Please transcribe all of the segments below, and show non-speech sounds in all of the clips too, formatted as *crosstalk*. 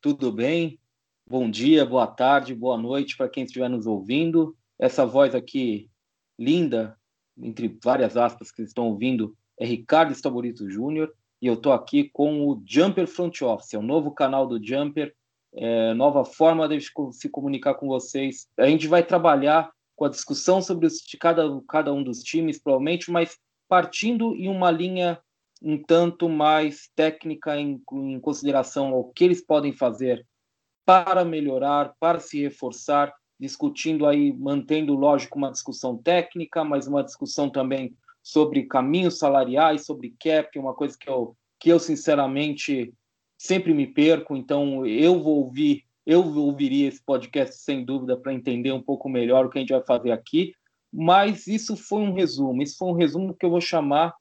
Tudo bem? Bom dia, boa tarde, boa noite para quem estiver nos ouvindo. Essa voz aqui, linda, entre várias aspas que estão ouvindo, é Ricardo Estaborito Júnior e eu estou aqui com o Jumper Front Office, é o novo canal do Jumper, é, nova forma de se comunicar com vocês. A gente vai trabalhar com a discussão sobre os, cada, cada um dos times, provavelmente, mas partindo em uma linha um tanto mais técnica em, em consideração ao que eles podem fazer para melhorar, para se reforçar, discutindo aí, mantendo, lógico, uma discussão técnica, mas uma discussão também sobre caminhos salariais, sobre cap, uma coisa que eu, que eu sinceramente sempre me perco, então eu vou ouvir, eu ouviria esse podcast sem dúvida para entender um pouco melhor o que a gente vai fazer aqui, mas isso foi um resumo, isso foi um resumo que eu vou chamar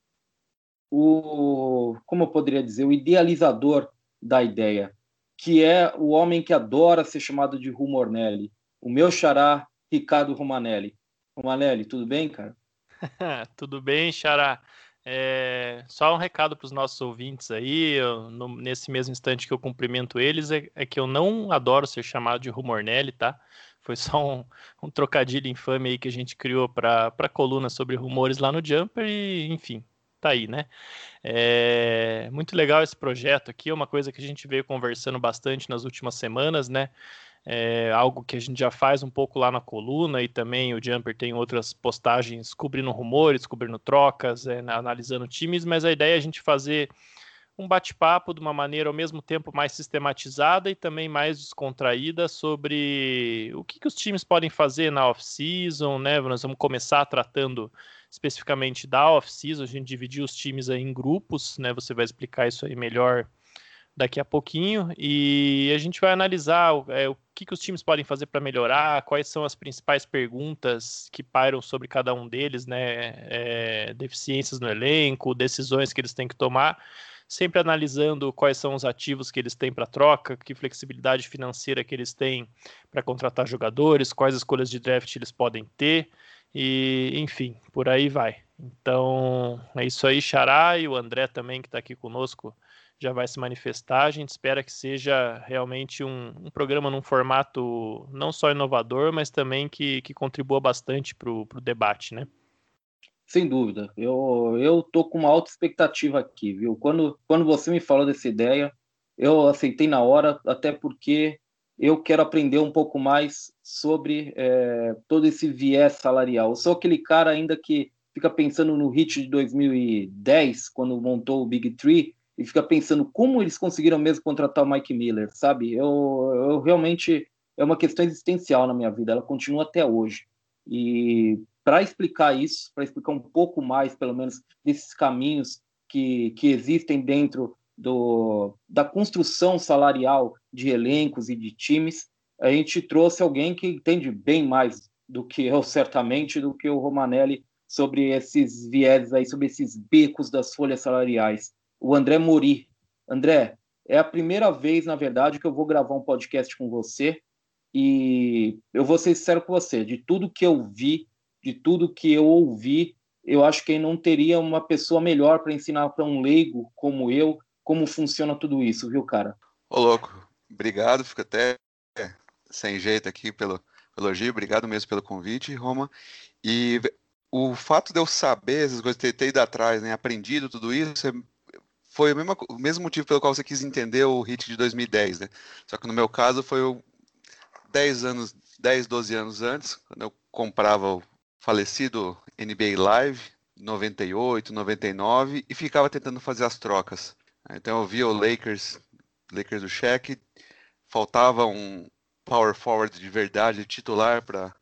o, como eu poderia dizer, o idealizador da ideia, que é o homem que adora ser chamado de Rumornelli, o meu xará Ricardo Romanelli. Romanelli, tudo bem, cara? *laughs* tudo bem, xará. É, só um recado para os nossos ouvintes aí, eu, no, nesse mesmo instante que eu cumprimento eles, é, é, que eu não adoro ser chamado de Rumornelli, tá? Foi só um, um trocadilho infame aí que a gente criou para a coluna sobre rumores lá no Jumper e, enfim, tá aí, né? É muito legal esse projeto aqui, é uma coisa que a gente veio conversando bastante nas últimas semanas, né? É algo que a gente já faz um pouco lá na coluna e também o Jumper tem outras postagens cobrindo rumores, cobrindo trocas, é, analisando times, mas a ideia é a gente fazer um bate-papo de uma maneira ao mesmo tempo mais sistematizada e também mais descontraída sobre o que, que os times podem fazer na off-season, né? Nós vamos começar tratando especificamente da off-season, a gente dividiu os times aí em grupos, né? Você vai explicar isso aí melhor daqui a pouquinho e a gente vai analisar é, o que, que os times podem fazer para melhorar, quais são as principais perguntas que pairam sobre cada um deles, né? É, deficiências no elenco, decisões que eles têm que tomar sempre analisando quais são os ativos que eles têm para troca, que flexibilidade financeira que eles têm para contratar jogadores, quais escolhas de draft eles podem ter, e enfim, por aí vai. Então é isso aí, Xará, e o André também, que está aqui conosco, já vai se manifestar. A gente espera que seja realmente um, um programa num formato não só inovador, mas também que, que contribua bastante para o debate, né? Sem dúvida. Eu, eu tô com uma alta expectativa aqui, viu? Quando, quando você me falou dessa ideia, eu aceitei na hora, até porque eu quero aprender um pouco mais sobre é, todo esse viés salarial. Eu sou aquele cara ainda que fica pensando no hit de 2010, quando montou o Big Three, e fica pensando como eles conseguiram mesmo contratar o Mike Miller, sabe? Eu, eu realmente é uma questão existencial na minha vida, ela continua até hoje. E para explicar isso, para explicar um pouco mais, pelo menos, desses caminhos que, que existem dentro do, da construção salarial de elencos e de times, a gente trouxe alguém que entende bem mais do que eu, *laughs* certamente, do que o Romanelli sobre esses vieses aí, sobre esses becos das folhas salariais. O André Mori. André, é a primeira vez, na verdade, que eu vou gravar um podcast com você e eu vou ser sincero com você, de tudo que eu vi de tudo que eu ouvi, eu acho que não teria uma pessoa melhor para ensinar para um leigo como eu como funciona tudo isso, viu, cara? Ô, louco, obrigado, fico até sem jeito aqui pelo, elogio, obrigado mesmo pelo convite, Roma. E o fato de eu saber essas coisas, ter, ter ido atrás, né, aprendido tudo isso, é, foi o mesmo, o mesmo motivo pelo qual você quis entender o hit de 2010, né? Só que no meu caso foi o 10 anos, 10, 12 anos antes, quando eu comprava o falecido NBA Live, 98, 99, e ficava tentando fazer as trocas. Então eu via o Lakers, Lakers do Shaq, faltava um power forward de verdade, titular para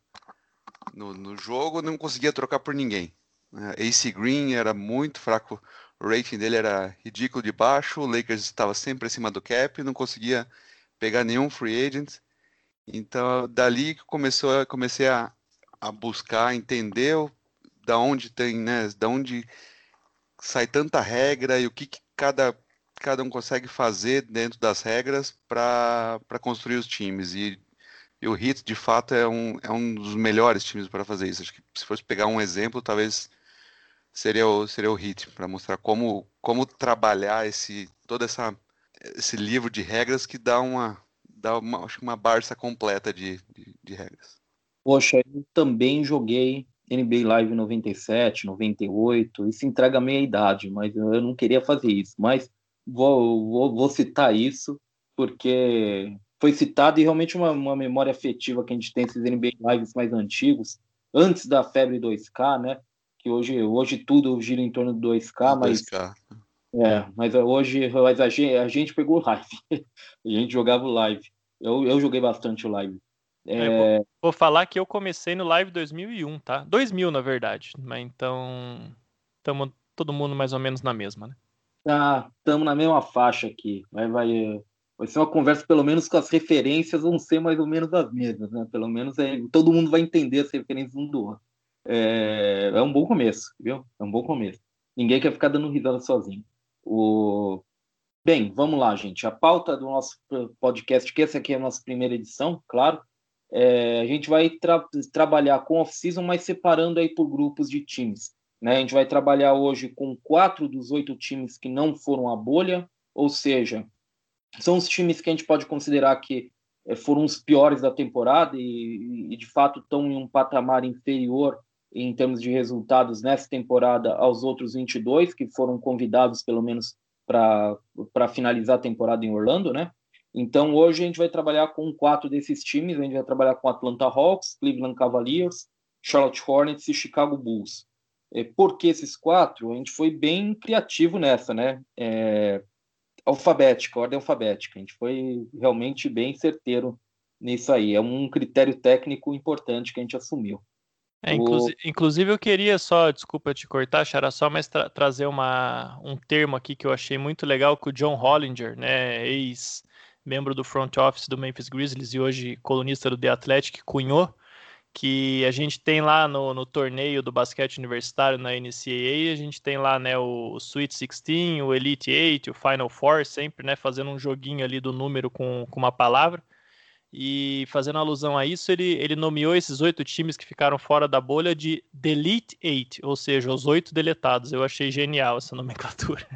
no, no, jogo, não conseguia trocar por ninguém. AC Green era muito fraco, o rating dele era ridículo de baixo, o Lakers estava sempre acima do cap, não conseguia pegar nenhum free agent. Então, dali que começou, comecei a, a buscar entender da onde tem, né, da onde sai tanta regra e o que, que cada, cada um consegue fazer dentro das regras para construir os times. E, e o Hit, de fato, é um, é um dos melhores times para fazer isso. Acho que se fosse pegar um exemplo, talvez seria o, seria o Hit, para mostrar como, como trabalhar esse, toda essa esse livro de regras que dá uma, dá uma, acho que uma barça completa de, de, de regras. Poxa, eu também joguei NBA Live 97, 98, isso entrega a meia idade, mas eu não queria fazer isso. Mas vou, vou, vou citar isso, porque foi citado e realmente uma, uma memória afetiva que a gente tem esses NBA Lives mais antigos, antes da febre 2K, né? Que hoje, hoje tudo gira em torno do 2K, mas. 2K. É, mas hoje mas a, gente, a gente pegou *laughs* live. a gente jogava o live. Eu, eu joguei bastante o live. É... Vou, vou, falar que eu comecei no live 2001, tá? 2000, na verdade. Mas então, estamos todo mundo mais ou menos na mesma, né? Ah, estamos na mesma faixa aqui. Vai, vai, vai ser uma conversa, pelo menos com as referências vão ser mais ou menos as mesmas, né? Pelo menos é, todo mundo vai entender as referências um do outro. É, é um bom começo, viu? É um bom começo. Ninguém quer ficar dando risada sozinho. O... Bem, vamos lá, gente. A pauta do nosso podcast, que essa aqui é a nossa primeira edição, claro, é, a gente vai tra trabalhar com off-season, mas separando aí por grupos de times. Né? A gente vai trabalhar hoje com quatro dos oito times que não foram à bolha, ou seja, são os times que a gente pode considerar que é, foram os piores da temporada e, e, de fato estão em um patamar inferior em termos de resultados nessa temporada aos outros 22 que foram convidados pelo menos para finalizar a temporada em Orlando, né? Então, hoje a gente vai trabalhar com quatro desses times. A gente vai trabalhar com Atlanta Hawks, Cleveland Cavaliers, Charlotte Hornets e Chicago Bulls. É, por que esses quatro? A gente foi bem criativo nessa, né? É, alfabética, ordem alfabética. A gente foi realmente bem certeiro nisso aí. É um critério técnico importante que a gente assumiu. É, inclusive, o... inclusive, eu queria só, desculpa te cortar, Xara, só mas tra trazer uma, um termo aqui que eu achei muito legal que o John Hollinger, né, ex membro do front office do Memphis Grizzlies e hoje colunista do The Athletic, cunhou, que a gente tem lá no, no torneio do basquete universitário na NCAA, a gente tem lá né, o Sweet 16, o Elite 8, o Final Four, sempre né, fazendo um joguinho ali do número com, com uma palavra. E fazendo alusão a isso, ele, ele nomeou esses oito times que ficaram fora da bolha de Delete Eight, ou seja, os oito deletados. Eu achei genial essa nomenclatura.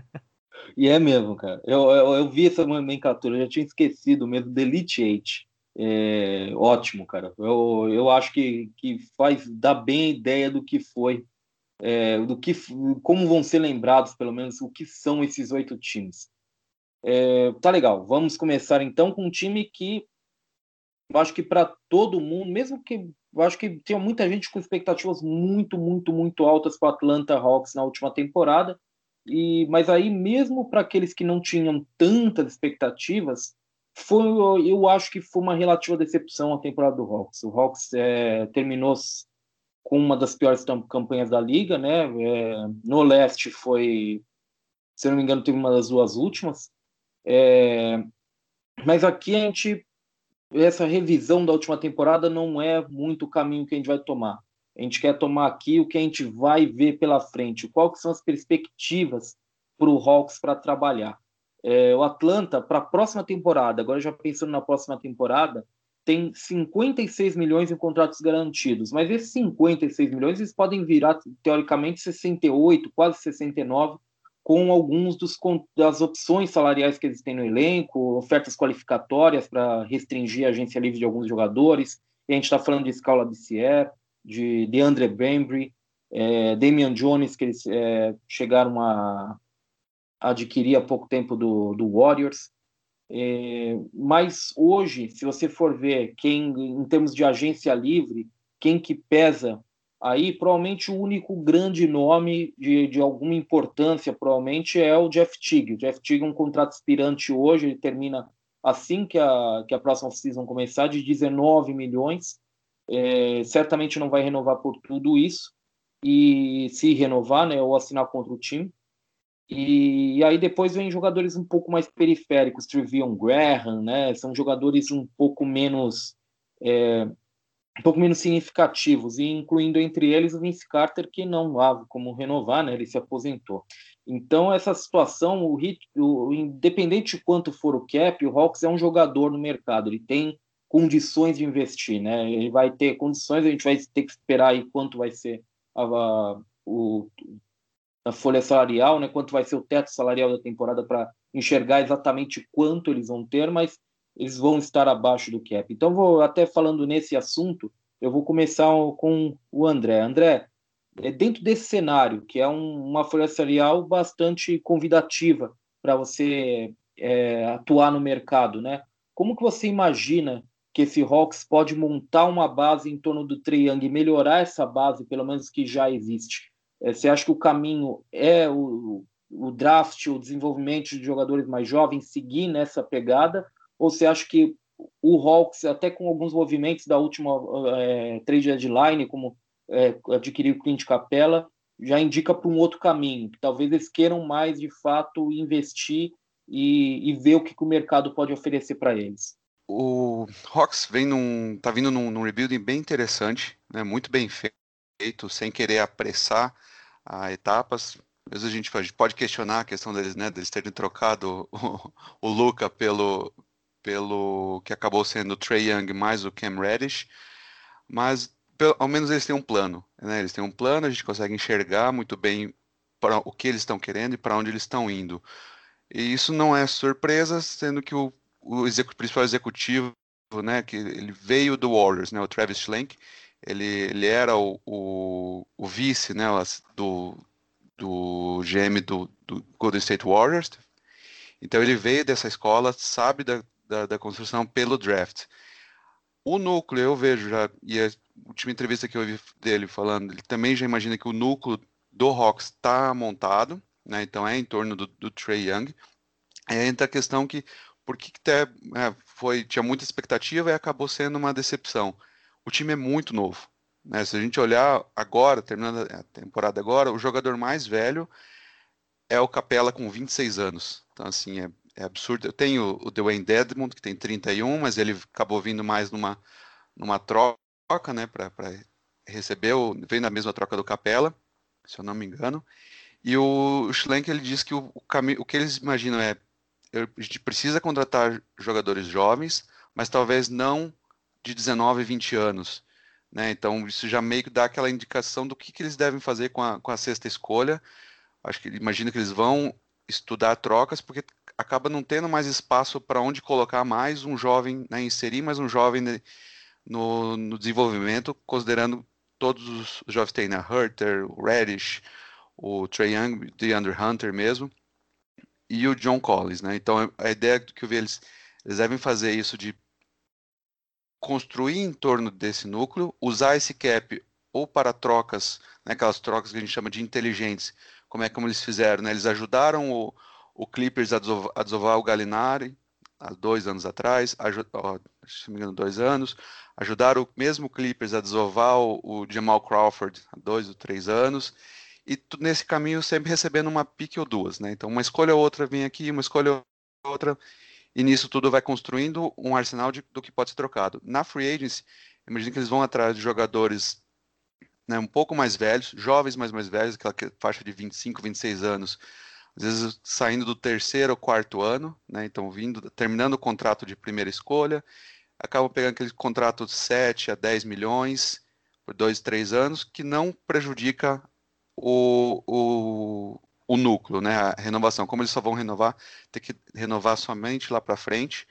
E é mesmo, cara. Eu, eu, eu vi essa nomenclatura, eu já tinha esquecido mesmo, Delete 8. É, ótimo, cara. Eu, eu acho que, que faz dá bem a ideia do que foi, é, do que como vão ser lembrados, pelo menos, o que são esses oito times. É, tá legal. Vamos começar então com um time que eu acho que para todo mundo, mesmo que eu acho que tinha muita gente com expectativas muito, muito, muito altas para o Atlanta Hawks na última temporada. E, mas aí, mesmo para aqueles que não tinham tantas expectativas, foi, eu acho que foi uma relativa decepção a temporada do Hawks. O Hawks é, terminou com uma das piores campanhas da liga, né? É, no leste foi, se não me engano, teve uma das duas últimas. É, mas aqui a gente, essa revisão da última temporada não é muito o caminho que a gente vai tomar. A gente quer tomar aqui o que a gente vai ver pela frente, quais são as perspectivas para o Hawks para trabalhar. É, o Atlanta, para a próxima temporada, agora já pensando na próxima temporada, tem 56 milhões em contratos garantidos, mas esses 56 milhões eles podem virar, teoricamente, 68, quase 69, com alguns dos, das opções salariais que eles têm no elenco, ofertas qualificatórias para restringir a agência livre de alguns jogadores, e a gente está falando de Scala Bissier, de DeAndre Bembry, é, Damian Jones, que eles é, chegaram a adquirir há pouco tempo do, do Warriors. É, mas hoje, se você for ver quem, em termos de agência livre, quem que pesa aí, provavelmente o único grande nome de, de alguma importância, provavelmente, é o Jeff Teague. O Jeff Teague é um contrato aspirante hoje, ele termina assim que a, que a próxima season começar, de 19 milhões. É, certamente não vai renovar por tudo isso e se renovar, né, ou assinar contra o time. E, e aí depois vem jogadores um pouco mais periféricos, Trevion Graham, né, são jogadores um pouco menos é, um pouco menos significativos, e incluindo entre eles o Vince Carter, que não há como renovar, né, ele se aposentou. Então, essa situação, o, o, independente de quanto for o cap, o Hawks é um jogador no mercado, ele tem condições de investir, né? Ele vai ter condições, a gente vai ter que esperar aí quanto vai ser a, a, o, da folha salarial, né? Quanto vai ser o teto salarial da temporada para enxergar exatamente quanto eles vão ter, mas eles vão estar abaixo do cap. Então, vou até falando nesse assunto, eu vou começar com o André. André, é dentro desse cenário, que é um, uma folha salarial bastante convidativa para você é, atuar no mercado, né? Como que você imagina que esse Hawks pode montar uma base em torno do Young e melhorar essa base, pelo menos que já existe? É, você acha que o caminho é o, o draft, o desenvolvimento de jogadores mais jovens, seguir nessa pegada? Ou você acha que o Hawks, até com alguns movimentos da última é, trade deadline, como é, adquirir o Clint Capella, já indica para um outro caminho, que talvez eles queiram mais de fato investir e, e ver o que, que, o mercado pode oferecer para eles. O Hawks vem num, tá vindo num, num rebuilding bem interessante, né, muito bem feito, sem querer apressar a etapas. Às vezes a gente pode questionar a questão deles, né, deles terem trocado o, *laughs* o Luca pelo, pelo que acabou sendo o Trey Young mais o Cam Reddish, mas pelo, ao menos eles têm um plano, né? Eles têm um plano, a gente consegue enxergar muito bem para o que eles estão querendo e para onde eles estão indo. E isso não é surpresa, sendo que o, o execu principal executivo, né, que ele veio do Warriors, né, o Travis Schlenk, ele, ele era o, o, o vice, né, do, do GM do, do Golden State Warriors. Então ele veio dessa escola, sabe da, da, da construção pelo draft. O núcleo, eu vejo já, e a última entrevista que eu ouvi dele falando, ele também já imagina que o núcleo do Hawks está montado, né? Então é em torno do, do Trey Young. Aí entra a questão que por que, que é, foi tinha muita expectativa e acabou sendo uma decepção. O time é muito novo. Né? Se a gente olhar agora, terminando a temporada agora, o jogador mais velho é o Capela com 26 anos. Então, assim, é é absurdo. Eu tenho o Dwayne Dedmond, que tem 31, mas ele acabou vindo mais numa, numa troca, né, para receber, o, veio na mesma troca do Capela, se eu não me engano. E o Schlenk, ele diz que o, o, o que eles imaginam é, a gente precisa contratar jogadores jovens, mas talvez não de 19, 20 anos. Né? Então, isso já meio que dá aquela indicação do que, que eles devem fazer com a, com a sexta escolha. Acho que imagino que eles vão estudar trocas, porque acaba não tendo mais espaço para onde colocar mais um jovem, né, inserir mais um jovem no, no, desenvolvimento, considerando todos os jovens tem, né, Hurter, o Reddish, o Trey Young, DeAndre Hunter mesmo, e o John Collins, né? Então a ideia que eu vi eles, eles devem fazer isso de construir em torno desse núcleo, usar esse cap ou para trocas, né, aquelas trocas que a gente chama de inteligentes, como é como eles fizeram, né? Eles ajudaram o, o Clippers a desovar, a desovar o Galinari há dois anos atrás, ó, se não me engano, dois anos, ajudaram o mesmo Clippers a desovar o, o Jamal Crawford há dois ou três anos, e nesse caminho sempre recebendo uma pique ou duas, né? Então uma escolha ou outra vem aqui, uma escolha ou outra, e nisso tudo vai construindo um arsenal de, do que pode ser trocado. Na free agency, imagino que eles vão atrás de jogadores né, um pouco mais velhos, jovens mais mais velhos, aquela faixa de 25, 26 anos, às vezes saindo do terceiro ou quarto ano, né, então vindo, terminando o contrato de primeira escolha, acabam pegando aquele contrato de 7 a 10 milhões por dois, três anos, que não prejudica o, o, o núcleo, né, a renovação. Como eles só vão renovar, ter que renovar somente lá para frente.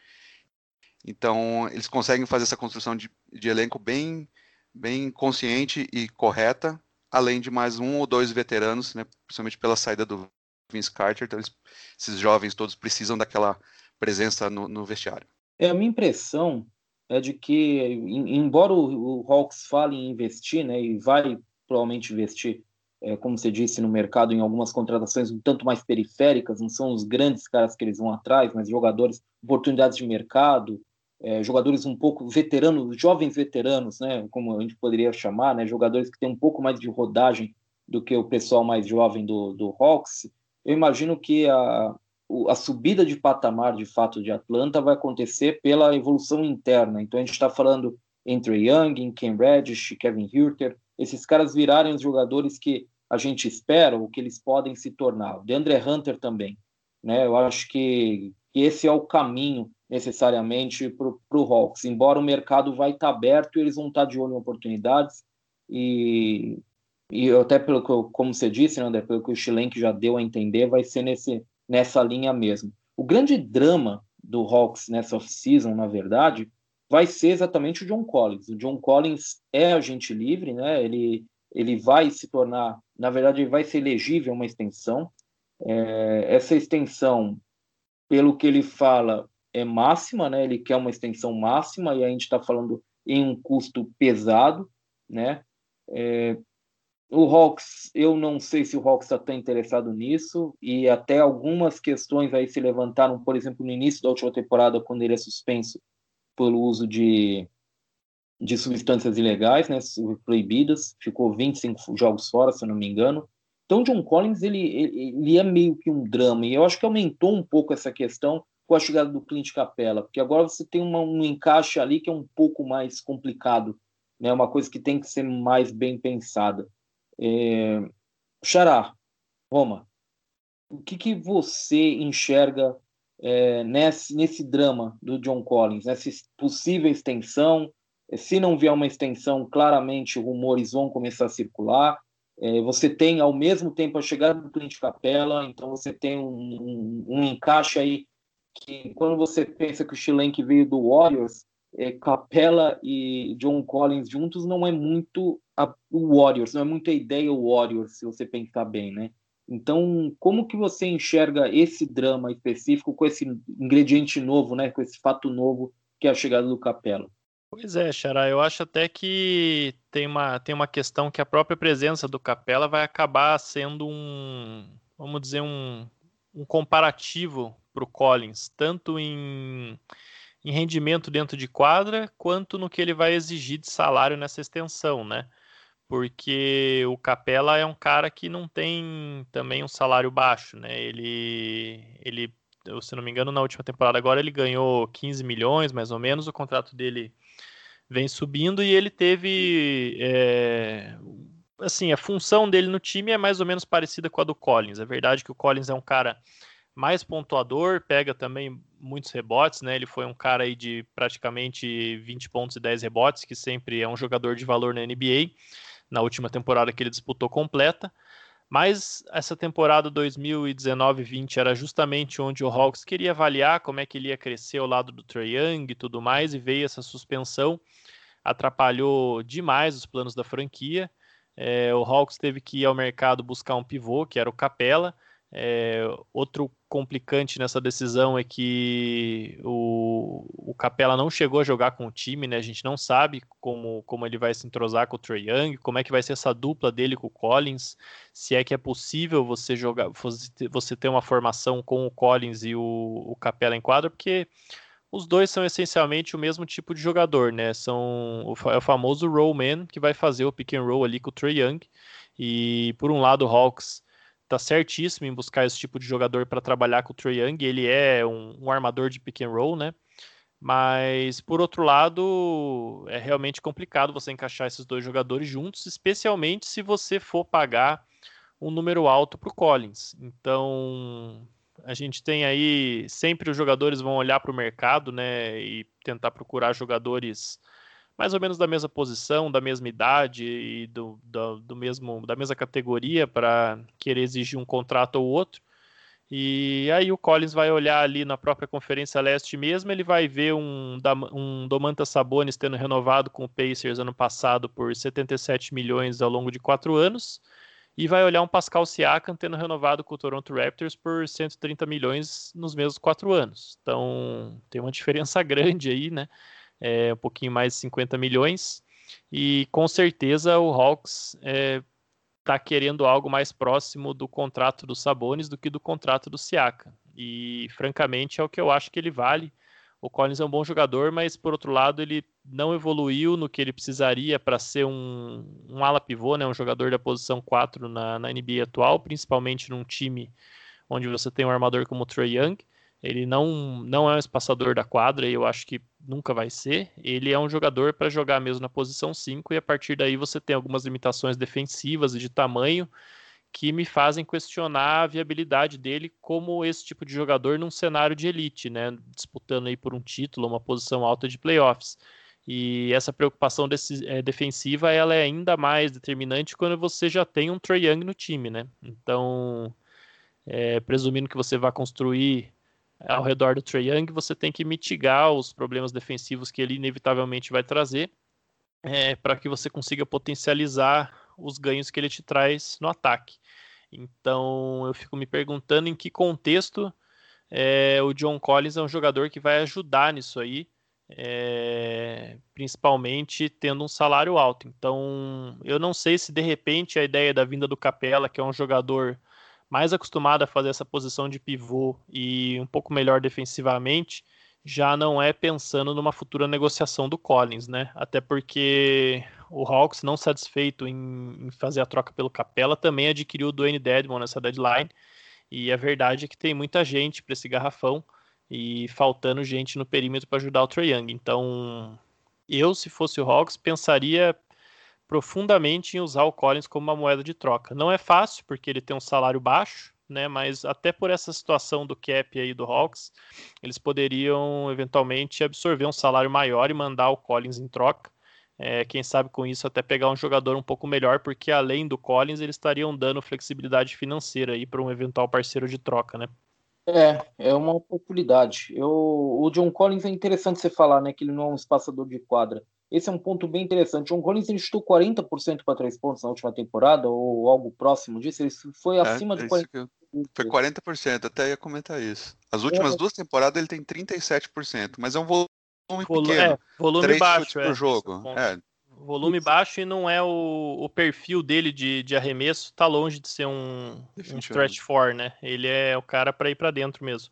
Então, eles conseguem fazer essa construção de, de elenco bem bem consciente e correta, além de mais um ou dois veteranos, né, principalmente pela saída do Vince Carter. Então, eles, esses jovens todos precisam daquela presença no, no, vestiário. É a minha impressão é de que, embora o, o Hawks fale em investir, né, e vai provavelmente investir, é, como você disse, no mercado em algumas contratações um tanto mais periféricas, não são os grandes caras que eles vão atrás, mas jogadores, oportunidades de mercado, é, jogadores um pouco veteranos, jovens veteranos, né, como a gente poderia chamar, né, jogadores que têm um pouco mais de rodagem do que o pessoal mais jovem do, do Hawks, eu imagino que a, a subida de patamar, de fato, de Atlanta vai acontecer pela evolução interna. Então, a gente está falando entre Young, Ken Reddish, Kevin Hurter, esses caras virarem os jogadores que a gente espera, ou que eles podem se tornar. O DeAndre Hunter também. Né? Eu acho que, que esse é o caminho necessariamente para o Hawks, embora o mercado vai estar tá aberto e eles vão estar tá de olho em oportunidades e, e até pelo que, como você disse, né, pelo que o Chilenque já deu a entender, vai ser nesse, nessa linha mesmo. O grande drama do Hawks nessa off-season, na verdade, vai ser exatamente o John Collins. O John Collins é agente livre, né? Ele, ele vai se tornar, na verdade, ele vai ser elegível uma extensão. É, essa extensão, pelo que ele fala, é máxima, né? Ele quer uma extensão máxima e a gente está falando em um custo pesado, né? É, o Hawks, eu não sei se o Hawks está tão interessado nisso, e até algumas questões aí se levantaram, por exemplo, no início da última temporada, quando ele é suspenso pelo uso de, de substâncias ilegais, né, proibidas, ficou 25 jogos fora, se eu não me engano. Então, John Collins, ele, ele, ele é meio que um drama, e eu acho que aumentou um pouco essa questão com a chegada do Clint Capella, porque agora você tem uma, um encaixe ali que é um pouco mais complicado, né, uma coisa que tem que ser mais bem pensada. É... Xará, Roma, o que, que você enxerga é, nesse, nesse drama do John Collins, nessa possível extensão? Se não vier uma extensão, claramente rumores vão começar a circular. É, você tem, ao mesmo tempo, a chegada do Clint Capella, então você tem um, um, um encaixe aí que, quando você pensa que o Chilenque veio do Warriors, é, Capella e John Collins juntos não é muito o Warriors, não é muito a ideia o Warriors, se você pensar bem, né? Então, como que você enxerga esse drama específico com esse ingrediente novo, né? Com esse fato novo que é a chegada do Capela? Pois é, Xará, eu acho até que tem uma, tem uma questão que a própria presença do Capela vai acabar sendo um, vamos dizer, um, um comparativo para o Collins, tanto em em rendimento dentro de quadra, quanto no que ele vai exigir de salário nessa extensão, né? Porque o Capela é um cara que não tem também um salário baixo, né? Ele, ele, se não me engano, na última temporada agora ele ganhou 15 milhões, mais ou menos, o contrato dele vem subindo e ele teve é, assim, a função dele no time é mais ou menos parecida com a do Collins. É verdade que o Collins é um cara mais pontuador, pega também muitos rebotes, né? Ele foi um cara aí de praticamente 20 pontos e 10 rebotes, que sempre é um jogador de valor na NBA, na última temporada que ele disputou completa. Mas essa temporada 2019-20 era justamente onde o Hawks queria avaliar como é que ele ia crescer ao lado do Trae Young e tudo mais, e veio essa suspensão, atrapalhou demais os planos da franquia. É, o Hawks teve que ir ao mercado buscar um pivô, que era o Capela, é, outro complicante nessa decisão é que o, o Capela não chegou a jogar com o time, né? A gente não sabe como, como ele vai se entrosar com o Trey Young, como é que vai ser essa dupla dele com o Collins, se é que é possível você jogar, você ter uma formação com o Collins e o, o Capela em quadra, porque os dois são essencialmente o mesmo tipo de jogador, né? São o, é o famoso roll man que vai fazer o pick and roll ali com o Trey Young. E por um lado, o Hawks tá certíssimo em buscar esse tipo de jogador para trabalhar com o Trae Young. Ele é um, um, armador de pick and roll, né? Mas por outro lado, é realmente complicado você encaixar esses dois jogadores juntos, especialmente se você for pagar um número alto para o Collins. Então a gente tem aí sempre os jogadores vão olhar para o mercado, né? E tentar procurar jogadores mais ou menos da mesma posição, da mesma idade e do, do, do mesmo, da mesma categoria para querer exigir um contrato ou outro. E aí o Collins vai olhar ali na própria Conferência Leste mesmo, ele vai ver um, um Domantas Sabonis tendo renovado com o Pacers ano passado por 77 milhões ao longo de quatro anos, e vai olhar um Pascal Siakam tendo renovado com o Toronto Raptors por 130 milhões nos mesmos quatro anos. Então tem uma *laughs* diferença grande aí, né? É, um pouquinho mais de 50 milhões. E com certeza o Hawks está é, tá querendo algo mais próximo do contrato do Sabonis do que do contrato do Siaka. E francamente é o que eu acho que ele vale. O Collins é um bom jogador, mas por outro lado ele não evoluiu no que ele precisaria para ser um, um ala pivô, né, um jogador da posição 4 na, na NBA atual, principalmente num time onde você tem um armador como o Trey Young. Ele não, não é um espaçador da quadra e eu acho que nunca vai ser. Ele é um jogador para jogar mesmo na posição 5 e a partir daí você tem algumas limitações defensivas e de tamanho que me fazem questionar a viabilidade dele como esse tipo de jogador num cenário de elite, né? Disputando aí por um título, uma posição alta de playoffs. E essa preocupação desse, é, defensiva ela é ainda mais determinante quando você já tem um Trae Young no time, né? Então, é, presumindo que você vai construir ao redor do Trae Young, você tem que mitigar os problemas defensivos que ele inevitavelmente vai trazer é, para que você consiga potencializar os ganhos que ele te traz no ataque. Então eu fico me perguntando em que contexto é, o John Collins é um jogador que vai ajudar nisso aí, é, principalmente tendo um salário alto. Então eu não sei se de repente a ideia da vinda do Capela, que é um jogador mais acostumado a fazer essa posição de pivô e um pouco melhor defensivamente, já não é pensando numa futura negociação do Collins, né? Até porque o Hawks, não satisfeito em, em fazer a troca pelo Capela, também adquiriu o Dwayne Dedmon nessa deadline. E a verdade é que tem muita gente para esse garrafão e faltando gente no perímetro para ajudar o Trae Young. Então, eu, se fosse o Hawks, pensaria profundamente em usar o Collins como uma moeda de troca. Não é fácil, porque ele tem um salário baixo, né? Mas até por essa situação do cap aí do Hawks, eles poderiam eventualmente absorver um salário maior e mandar o Collins em troca. É, quem sabe com isso até pegar um jogador um pouco melhor, porque além do Collins, eles estariam dando flexibilidade financeira aí para um eventual parceiro de troca, né? É, é uma oportunidade. Eu, o John Collins é interessante você falar, né, que ele não é um espaçador de quadra. Esse é um ponto bem interessante. John Collins ele chutou 40% para três pontos na última temporada, ou algo próximo disso. Ele foi é, acima de 40%. Eu... Foi 40%, até ia comentar isso. As últimas é. duas temporadas ele tem 37%, mas é um volume Volu pequeno. É, volume baixo. É, jogo. É. Volume baixo e não é o, o perfil dele de, de arremesso, tá longe de ser um, um stretch four, né? Ele é o cara para ir para dentro mesmo.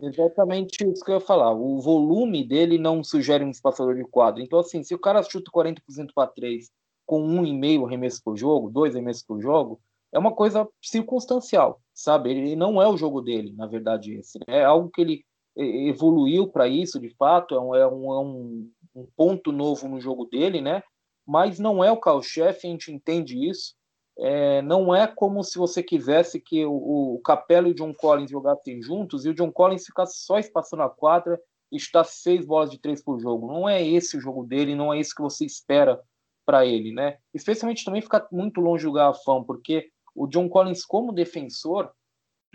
Exatamente isso que eu ia falar. O volume dele não sugere um espaçador de quadro. Então, assim, se o cara chuta 40% para 3 com um e meio arremesso por jogo, dois arremessos por jogo, é uma coisa circunstancial, sabe? Ele não é o jogo dele, na verdade, esse. É algo que ele evoluiu para isso, de fato, é é um, é um, um ponto novo no jogo dele, né? Mas não é o carro-chefe, a gente entende isso. É, não é como se você quisesse que o, o Capela e o John Collins jogassem juntos e o John Collins ficasse só espaçando a quadra e chutasse seis bolas de três por jogo. Não é esse o jogo dele, não é isso que você espera para ele, né? Especialmente também ficar muito longe do garrafão, porque o John Collins como defensor,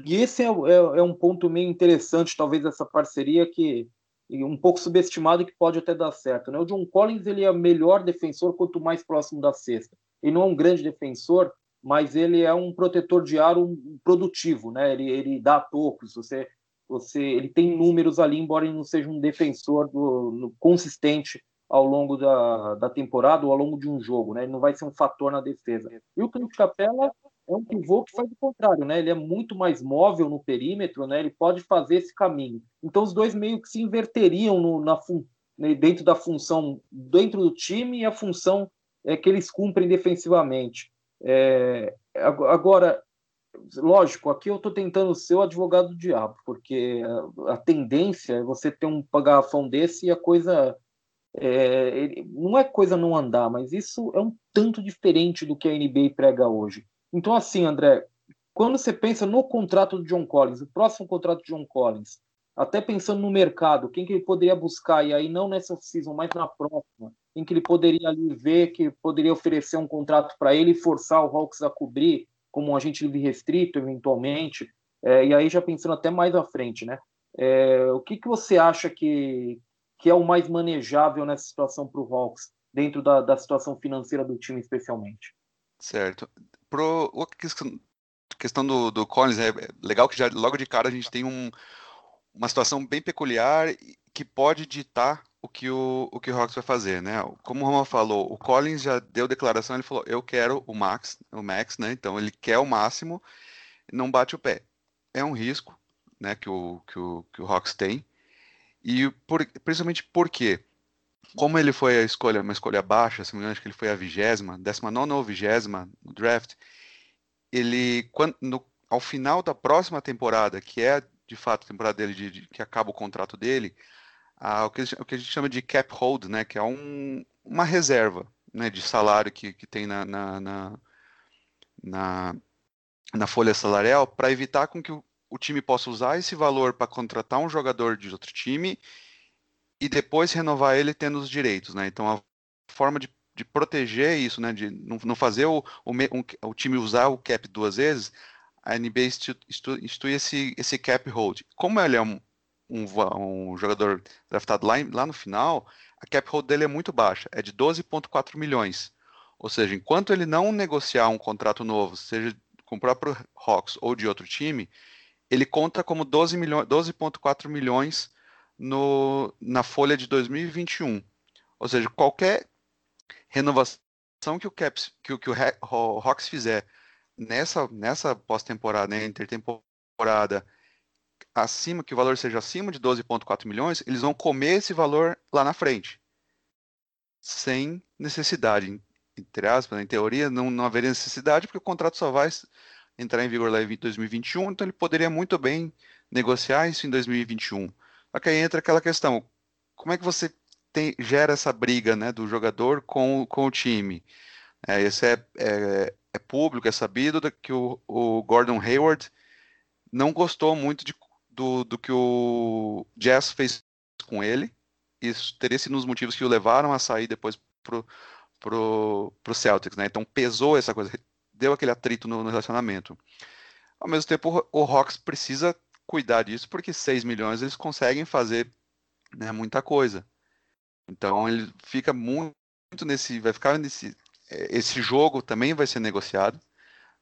e esse é, é, é um ponto meio interessante, talvez, dessa parceria que um pouco subestimado que pode até dar certo. Né? O John Collins ele é melhor defensor quanto mais próximo da cesta. Ele não é um grande defensor, mas ele é um protetor de aro produtivo, né? Ele, ele dá tocos, você, você, ele tem números ali, embora ele não seja um defensor do, no, consistente ao longo da, da temporada ou ao longo de um jogo, né? Ele não vai ser um fator na defesa. E o Clint Capella é um pivô que faz o contrário, né? Ele é muito mais móvel no perímetro, né? Ele pode fazer esse caminho. Então os dois meio que se inverteriam no, na né? dentro da função dentro do time e a função é, que eles cumprem defensivamente. É, agora, lógico, aqui eu estou tentando ser o advogado do diabo, porque a, a tendência é você ter um garrafão desse e a coisa é, não é coisa não andar, mas isso é um tanto diferente do que a NBA prega hoje. Então, assim, André, quando você pensa no contrato do John Collins, o próximo contrato de John Collins, até pensando no mercado, quem que ele poderia buscar, e aí não nessa season, mas na próxima, em que ele poderia ali ver que poderia oferecer um contrato para ele e forçar o Hawks a cobrir como um agente livre restrito, eventualmente, é, e aí já pensando até mais à frente, né? É, o que, que você acha que, que é o mais manejável nessa situação para o Hawks, dentro da, da situação financeira do time, especialmente? Certo pro questão do, do Collins, é legal que já logo de cara a gente tem um, uma situação bem peculiar que pode ditar o que o, o que o Hawks vai fazer, né? Como o Roma falou, o Collins já deu declaração, ele falou, eu quero o Max, o Max, né? Então ele quer o máximo, não bate o pé. É um risco, né? Que o que o, que o Hawks tem e por, principalmente porque como ele foi a escolha, uma escolha baixa, se não me engano, acho que ele foi a vigésima, décima nona ou vigésima no draft, ele, quando, no, ao final da próxima temporada, que é de fato a temporada dele, de, de, que acaba o contrato dele, a, o, que, o, que, a gente chama de cap hold, né, que é um, uma reserva né, de salário que, que tem na, na, na, na, na folha salarial, para evitar com que o, o time possa usar esse valor para contratar um jogador de outro time e depois renovar ele tendo os direitos, né? Então a forma de, de proteger isso, né? De não, não fazer o, o, o, time usar o cap duas vezes, a NBA institui, institui esse, esse cap hold. Como ele é um, um, um jogador draftado lá, lá no final, a cap hold dele é muito baixa, é de 12,4 milhões. Ou seja, enquanto ele não negociar um contrato novo, seja com o próprio Hawks ou de outro time, ele conta como 12,4 milhões, 12 milhões no, na folha de 2021. Ou seja, qualquer renovação que o, Caps, que, que o, o Hawks fizer nessa, nessa pós-temporada, né, intertemporada, acima, que o valor seja acima de 12,4 milhões, eles vão comer esse valor lá na frente. Sem necessidade. Entre aspas, em teoria, não, não haveria necessidade, porque o contrato só vai entrar em vigor lá em 2021, então ele poderia muito bem negociar isso em 2021. Só que aí entra aquela questão, como é que você tem, gera essa briga né, do jogador com, com o time? É, esse é, é, é público, é sabido que o, o, Gordon Hayward não gostou muito de, do, do que o Jazz fez com ele. Isso teria sido um dos motivos que o levaram a sair depois pro, pro, pro Celtics, né? Então pesou essa coisa, deu aquele atrito no, no relacionamento. Ao mesmo tempo, o, o Hawks precisa cuidar disso, porque 6 milhões eles conseguem fazer né, muita coisa. Então ele fica muito nesse, vai ficar nesse, é, esse jogo também vai ser negociado,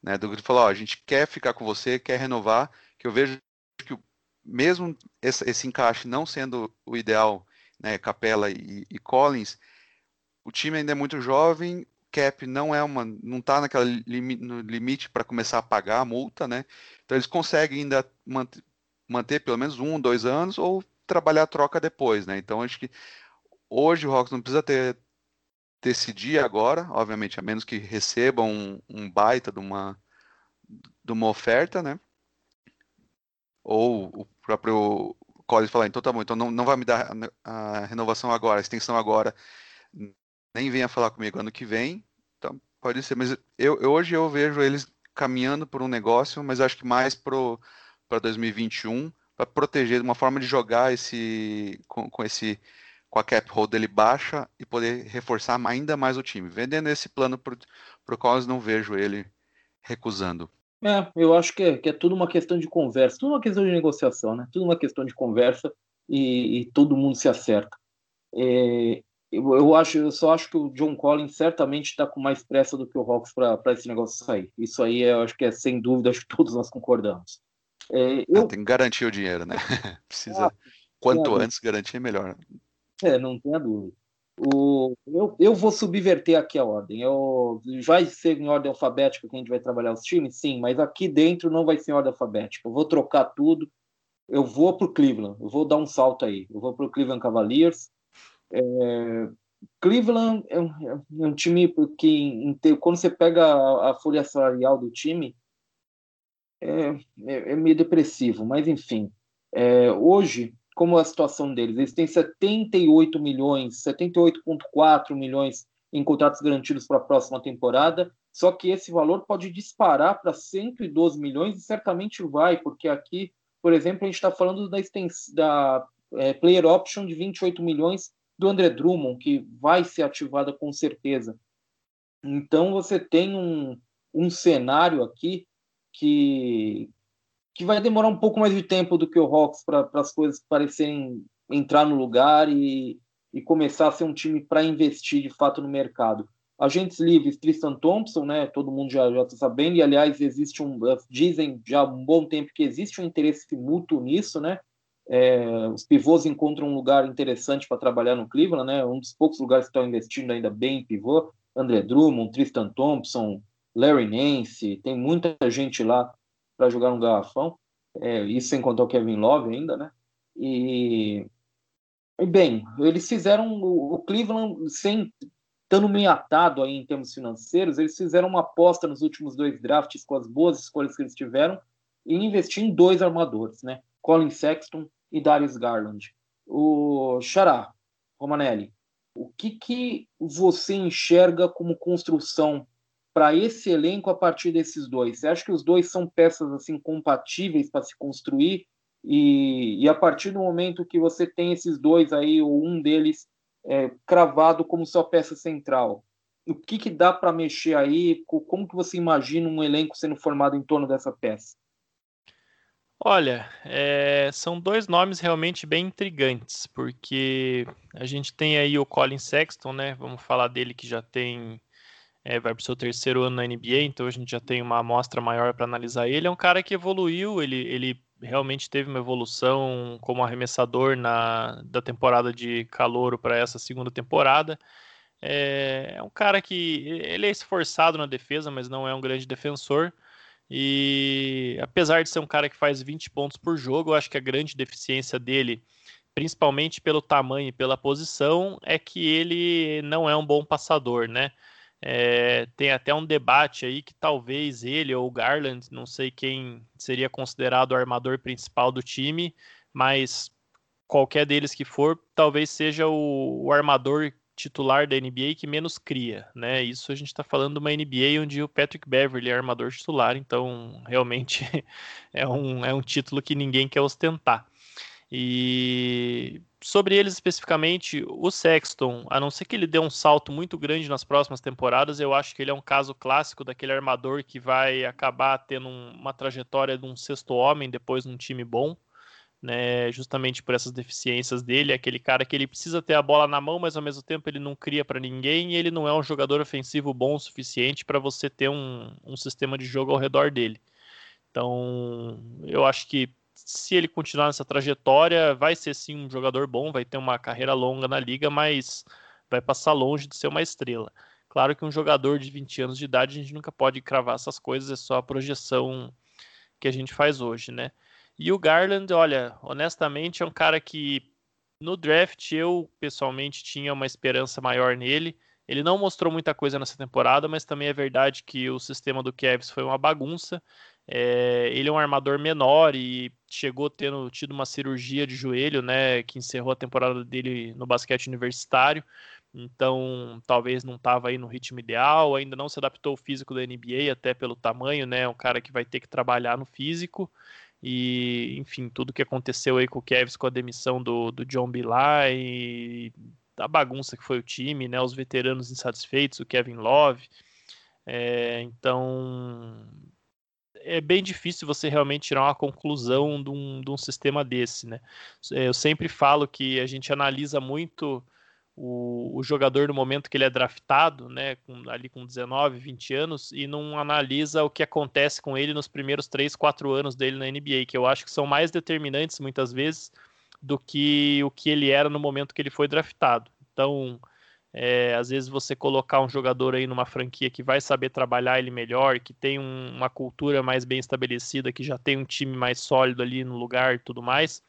né? Do que falar, ó, a gente quer ficar com você, quer renovar, que eu vejo que mesmo esse, esse encaixe não sendo o ideal, né, Capela e, e Collins, o time ainda é muito jovem, cap não é uma, não está naquela limi, no limite para começar a pagar a multa, né? Então eles conseguem ainda manter, manter pelo menos um, dois anos ou trabalhar a troca depois, né? Então acho que hoje o Hawks não precisa ter decidir agora, obviamente, a menos que recebam um, um baita de uma, de uma oferta, né? Ou próprio Collins falar, então tá bom, então não, não vai me dar a, renovação agora, a extensão agora, nem venha falar comigo ano que vem, então pode ser, mas eu, eu hoje eu vejo eles caminhando por um negócio, mas acho que mais para 2021, para proteger, uma forma de jogar esse com, com esse com a cap hold dele baixa e poder reforçar ainda mais o time. Vendendo esse plano para o Collins, não vejo ele recusando. É, eu acho que é, que é tudo uma questão de conversa, tudo uma questão de negociação, né? Tudo uma questão de conversa e, e todo mundo se acerta. É, eu, eu, acho, eu só acho que o John Collins certamente está com mais pressa do que o Hawks para esse negócio sair. Isso aí eu acho que é sem dúvida, acho que todos nós concordamos. É, eu... ah, tem que garantir o dinheiro, né? *laughs* Precisa. Ah, quanto antes garantir, melhor. É, não tenha dúvida. O, eu, eu vou subverter aqui a ordem. Eu, vai ser em ordem alfabética que a gente vai trabalhar os times? Sim, mas aqui dentro não vai ser em ordem alfabética. Eu vou trocar tudo. Eu vou para o Cleveland. Eu vou dar um salto aí. Eu vou para o Cleveland Cavaliers. É, Cleveland é um, é um, time que, quando você pega a, a folha salarial do time, é, é, é meio depressivo. Mas, enfim, é, hoje como a situação deles. Eles têm 78 milhões, 78,4 milhões em contratos garantidos para a próxima temporada, só que esse valor pode disparar para 112 milhões e certamente vai, porque aqui, por exemplo, a gente está falando da, da é, player option de 28 milhões do André Drummond, que vai ser ativada com certeza. Então você tem um, um cenário aqui que, que vai demorar um pouco mais de tempo do que o Hawks para as coisas parecerem entrar no lugar e, e começar a ser um time para investir de fato no mercado. Agentes livres, Tristan Thompson, né? Todo mundo já está sabendo, e aliás, existe um. Dizem já há um bom tempo que existe um interesse mútuo nisso, né? É, os pivôs encontram um lugar interessante para trabalhar no Cleveland, né? Um dos poucos lugares que estão investindo ainda bem em pivô. André Drummond, Tristan Thompson, Larry Nance, tem muita gente lá para jogar no garrafão. É, isso sem contar o Kevin Love ainda, né? E, e bem, eles fizeram o, Cleveland sem estando meio atado aí em termos financeiros, eles fizeram uma aposta nos últimos dois drafts com as boas escolhas que eles tiveram e investir em dois armadores, né? Colin Sexton e Darius Garland. O Xará, Romanelli, o que, que você enxerga como construção para esse elenco a partir desses dois? Você acha que os dois são peças assim compatíveis para se construir E, e a partir do momento que você tem esses dois aí, ou um deles é, cravado como sua peça central, o que, que dá para mexer aí? Como que você imagina um elenco sendo formado em torno dessa peça? Olha, é, são dois nomes realmente bem intrigantes, porque a gente tem aí o Colin Sexton, né? Vamos falar dele que já tem. É, vai para o seu terceiro ano na NBA, então a gente já tem uma amostra maior para analisar ele. É um cara que evoluiu, ele, ele realmente teve uma evolução como arremessador na, da temporada de calouro para essa segunda temporada. É, é um cara que ele é esforçado na defesa, mas não é um grande defensor. E apesar de ser um cara que faz 20 pontos por jogo, eu acho que a grande deficiência dele, principalmente pelo tamanho e pela posição, é que ele não é um bom passador, né? É, tem até um debate aí que talvez ele ou o Garland, não sei quem seria considerado o armador principal do time, mas qualquer deles que for, talvez seja o, o armador titular da NBA que menos cria, né? Isso a gente está falando de uma NBA onde o Patrick Beverly é armador titular, então realmente *laughs* é um, é um título que ninguém quer ostentar. E sobre eles especificamente, o Sexton, a não ser que ele dê um salto muito grande nas próximas temporadas, eu acho que ele é um caso clássico daquele armador que vai acabar tendo uma trajetória de um sexto homem depois num time bom né, justamente por essas deficiências dele, é aquele cara que ele precisa ter a bola na mão, mas ao mesmo tempo ele não cria para ninguém e ele não é um jogador ofensivo bom o suficiente para você ter um, um sistema de jogo ao redor dele. Então, eu acho que se ele continuar nessa trajetória, vai ser sim um jogador bom, vai ter uma carreira longa na liga, mas vai passar longe de ser uma estrela. Claro que um jogador de 20 anos de idade, a gente nunca pode cravar essas coisas, é só a projeção que a gente faz hoje, né? E o Garland, olha, honestamente, é um cara que no draft eu pessoalmente tinha uma esperança maior nele. Ele não mostrou muita coisa nessa temporada, mas também é verdade que o sistema do Cavs foi uma bagunça. É, ele é um armador menor e chegou tendo tido uma cirurgia de joelho, né, que encerrou a temporada dele no basquete universitário. Então, talvez não estava aí no ritmo ideal, ainda não se adaptou ao físico da NBA, até pelo tamanho, né? Um cara que vai ter que trabalhar no físico. E, enfim, tudo que aconteceu aí com o Kevs, com a demissão do, do John Bilal e a bagunça que foi o time, né? Os veteranos insatisfeitos, o Kevin Love. É, então, é bem difícil você realmente tirar uma conclusão de um, de um sistema desse, né? Eu sempre falo que a gente analisa muito o, o, jogador no momento que ele é draftado, né, com, ali com 19, 20 anos, e não analisa o que acontece com ele nos primeiros 3, 4 anos dele na NBA, que eu acho que são mais determinantes muitas vezes do que o que ele era no momento que ele foi draftado. Então, é, às vezes você colocar um jogador aí numa franquia que vai saber trabalhar ele melhor, que tem um, uma cultura mais bem estabelecida, que já tem um time mais sólido ali no lugar e tudo mais,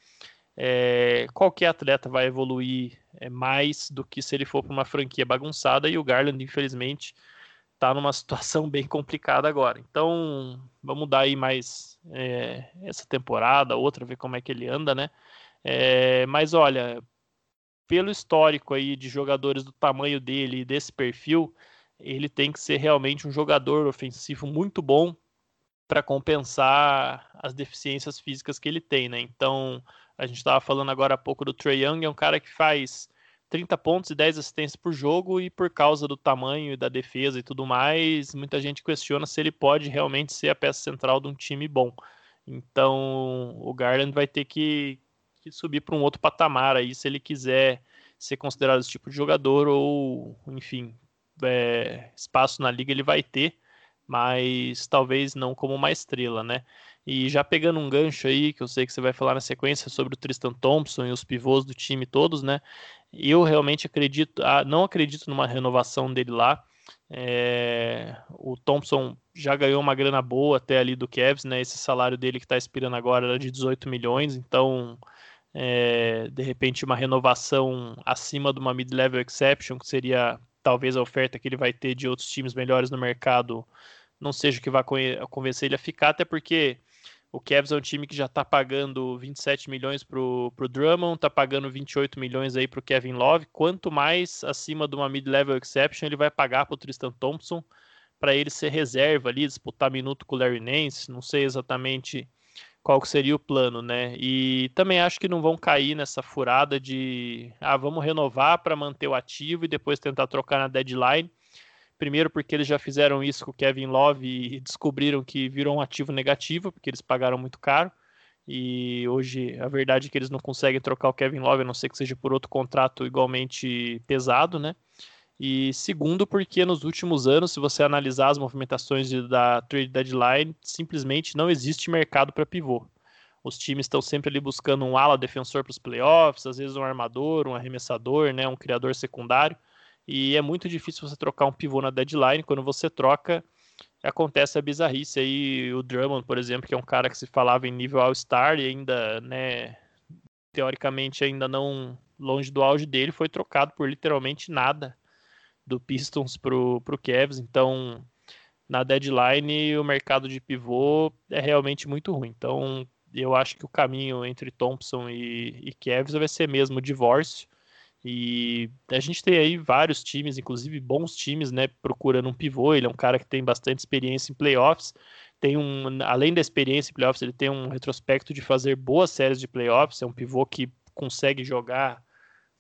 é, qualquer atleta vai evoluir é, mais do que se ele for para uma franquia bagunçada e o Garland, infelizmente, está numa *laughs* situação bem complicada agora. Então, vamos dar aí mais é, essa temporada, outra, ver como é que ele anda, né? É, mas olha, pelo histórico aí de jogadores do tamanho dele e desse perfil, ele tem que ser realmente um jogador ofensivo muito bom para compensar as deficiências físicas que ele tem, né? Então, a gente estava falando agora há pouco do Trey Young, é um cara que faz 30 pontos e 10 assistências por jogo e por causa do tamanho e da defesa e tudo mais, muita gente questiona se ele pode realmente ser a peça central de um time bom. Então, o Garland vai ter que, que subir para um outro patamar aí se ele quiser ser considerado esse tipo de jogador ou, enfim, é, espaço na liga ele vai ter, mas talvez não como uma estrela, né? E já pegando um gancho aí, que eu sei que você vai falar na sequência sobre o Tristan Thompson e os pivôs do time todos, né? Eu realmente acredito, ah, não acredito numa renovação dele lá. É, o Thompson já ganhou uma grana boa até ali do Cavs, né? Esse salário dele que está expirando agora era de 18 milhões, então é, de repente uma renovação acima de uma mid-level exception, que seria talvez a oferta que ele vai ter de outros times melhores no mercado, não seja o que vai convencer ele a ficar, até porque o Cavs é um time que já está pagando 27 milhões para o Drummond, está pagando 28 milhões aí para o Kevin Love. Quanto mais acima de uma mid-level exception ele vai pagar para o Tristan Thompson para ele ser reserva ali, disputar minuto com o Larry Nance. Não sei exatamente qual que seria o plano, né? E também acho que não vão cair nessa furada de ah, vamos renovar para manter o ativo e depois tentar trocar na deadline. Primeiro porque eles já fizeram isso com o Kevin Love e descobriram que virou um ativo negativo, porque eles pagaram muito caro. E hoje a verdade é que eles não conseguem trocar o Kevin Love, a não ser que seja por outro contrato igualmente pesado, né? E segundo, porque nos últimos anos, se você analisar as movimentações de, da trade deadline, simplesmente não existe mercado para pivô. Os times estão sempre ali buscando um ala defensor para os playoffs, às vezes um armador, um arremessador, né, um criador secundário. E é muito difícil você trocar um pivô na deadline. Quando você troca, acontece a bizarrice aí. O Drummond, por exemplo, que é um cara que se falava em nível All-Star e ainda, né, teoricamente ainda não longe do auge dele, foi trocado por literalmente nada do Pistons pro, pro Cavs, então na deadline o mercado de pivô é realmente muito ruim. Então eu acho que o caminho entre Thompson e, e Cavs vai ser mesmo o divórcio. E a gente tem aí vários times, inclusive bons times, né, procurando um pivô. Ele é um cara que tem bastante experiência em playoffs. Tem um, além da experiência em playoffs, ele tem um retrospecto de fazer boas séries de playoffs. É um pivô que consegue jogar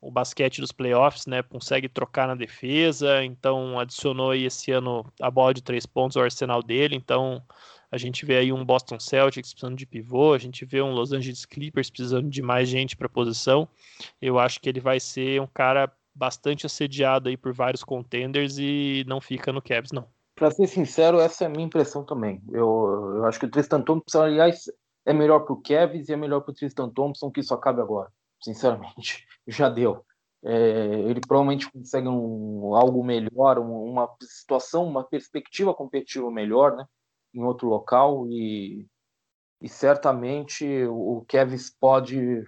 o basquete dos playoffs, né? Consegue trocar na defesa, então adicionou aí esse ano a bola de três pontos ao arsenal dele, então a gente vê aí um Boston Celtics precisando de pivô, a gente vê um Los Angeles Clippers precisando de mais gente para posição. Eu acho que ele vai ser um cara bastante assediado aí por vários contenders e não fica no Cavs, não. Para ser sincero, essa é a minha impressão também. Eu, eu acho que o Tristan Thompson, aliás, é melhor para o Cavs e é melhor para o Tristan Thompson que isso acabe agora sinceramente. *laughs* Já deu. É, ele provavelmente consegue um, algo melhor, uma situação, uma perspectiva competitiva melhor, né, em outro local e, e certamente o Kevin pode,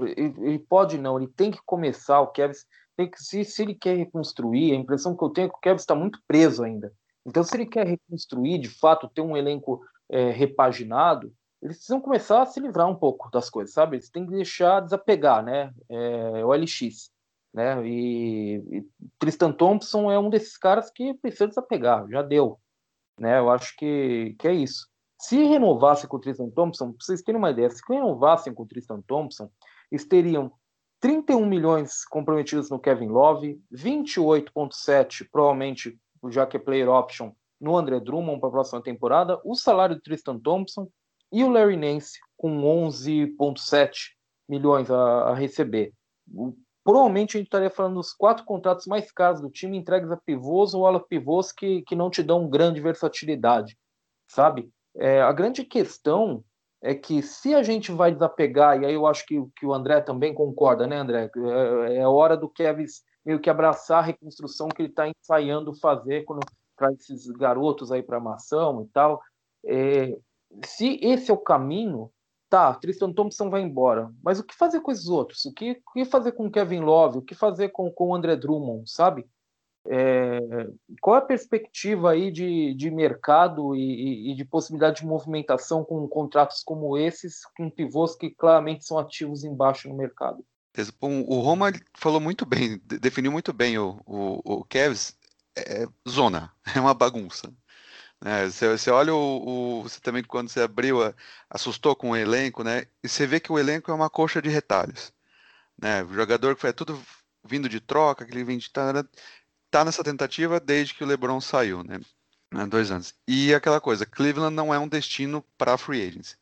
ele, pode não, ele tem que começar, o Kevin tem que se, se ele quer reconstruir, a impressão que eu tenho é que o Kevin está muito preso ainda. Então, se ele quer reconstruir, de fato, ter um elenco é, repaginado, eles precisam começar a se livrar um pouco das coisas, sabe? Eles têm que deixar desapegar, né? É, o LX, né? E, e, Tristan Thompson é um desses caras que precisa desapegar, já deu, né? Eu acho que, que é isso. Se renovassem com o Tristan Thompson, para vocês terem uma ideia, se renovassem com o Tristan Thompson, eles teriam 31 milhões comprometidos no Kevin Love, 28,7 provavelmente, já que é player option, no André Drummond para a próxima temporada, o salário do Tristan Thompson e o Larry Nance com 11,7 milhões a, a receber. O, provavelmente a gente estaria falando dos quatro contratos mais caros do time entregues a pivôs ou ala pivôs que, que não te dão grande versatilidade, sabe? É, a grande questão é que se a gente vai desapegar, e aí eu acho que, que o André também concorda, né, André? É, é hora do Kevin meio que abraçar a reconstrução que ele está ensaiando fazer quando traz esses garotos aí para a maçã e tal. É, se esse é o caminho, tá, Tristan Thompson vai embora. Mas o que fazer com esses outros? O que, o que fazer com Kevin Love? O que fazer com, com o André Drummond, sabe? É, qual é a perspectiva aí de, de mercado e, e, de possibilidade de movimentação com contratos como esses, com pivôs que claramente são ativos embaixo no mercado? O Roma falou muito bem, definiu muito bem o, o, o Cavs, é zona, *laughs* é uma bagunça. É, você, você, olha o, o, Você também, quando você abriu, assustou com o elenco, né? E você vê que o elenco é uma coxa de retalhos. Né? O jogador que foi tudo vindo de troca, que ele vem de. Tá, tá nessa tentativa desde que o LeBron saiu, né? Há dois anos. E aquela coisa, Cleveland não é um destino para free agents.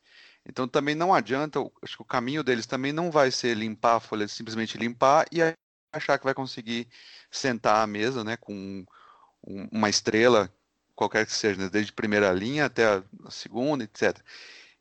Então também não adianta, acho que o caminho deles também não vai ser limpar a folha, simplesmente limpar e achar que vai conseguir sentar à mesa, né, com uma estrela qualquer que seja, né? desde primeira linha até a segunda, etc.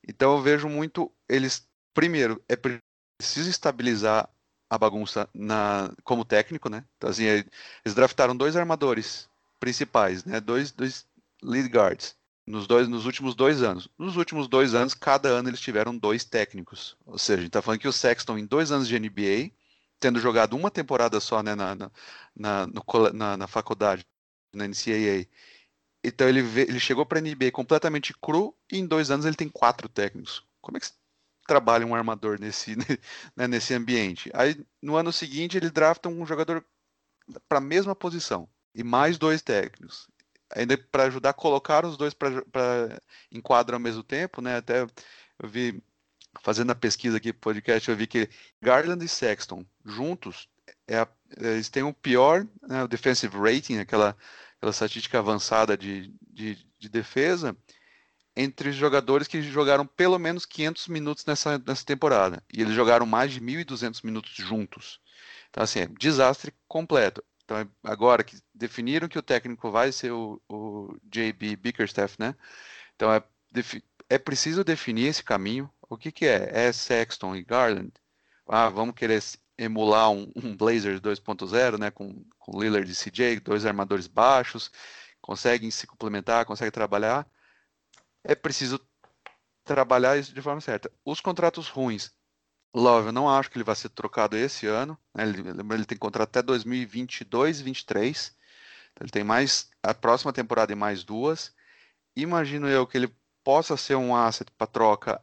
Então eu vejo muito eles primeiro é preciso estabilizar a bagunça na como técnico, né? Então assim, eles draftaram dois armadores principais, né? Dois, dois lead guards nos dois nos últimos dois anos. Nos últimos dois anos, cada ano eles tiveram dois técnicos. Ou seja, a gente está falando que o Sexton em dois anos de NBA, tendo jogado uma temporada só né, na, na, na, no, na, na faculdade, na NCAA, então ele, vê, ele chegou para a NBA completamente cru e em dois anos ele tem quatro técnicos. Como é que trabalha um armador nesse, *laughs* né, nesse ambiente? Aí no ano seguinte ele drafta um jogador para a mesma posição e mais dois técnicos. Ainda para ajudar a colocar os dois para enquadro ao mesmo tempo, né? Até eu vi, fazendo a pesquisa aqui podcast, eu vi que Garland e Sexton juntos, é a, eles têm o pior né, defensive rating, aquela, aquela estatística avançada de, de, de defesa, entre os jogadores que jogaram pelo menos 500 minutos nessa, nessa temporada. E eles jogaram mais de 1.200 minutos juntos. Então, assim, é desastre completo. Então, agora que definiram que o técnico vai ser o, o JB Bickerstaff, né? Então, é, é preciso definir esse caminho. O que, que é? É Sexton e Garland? Ah, vamos querer emular um, um Blazers 2.0, né? Com, com Lillard e CJ, dois armadores baixos, conseguem se complementar, conseguem trabalhar é preciso trabalhar isso de forma certa. Os contratos ruins, Love, eu não acho que ele vai ser trocado esse ano. Né? Ele, ele tem contrato até 2022 2023. Então ele tem mais a próxima temporada e mais duas. Imagino eu que ele possa ser um asset para troca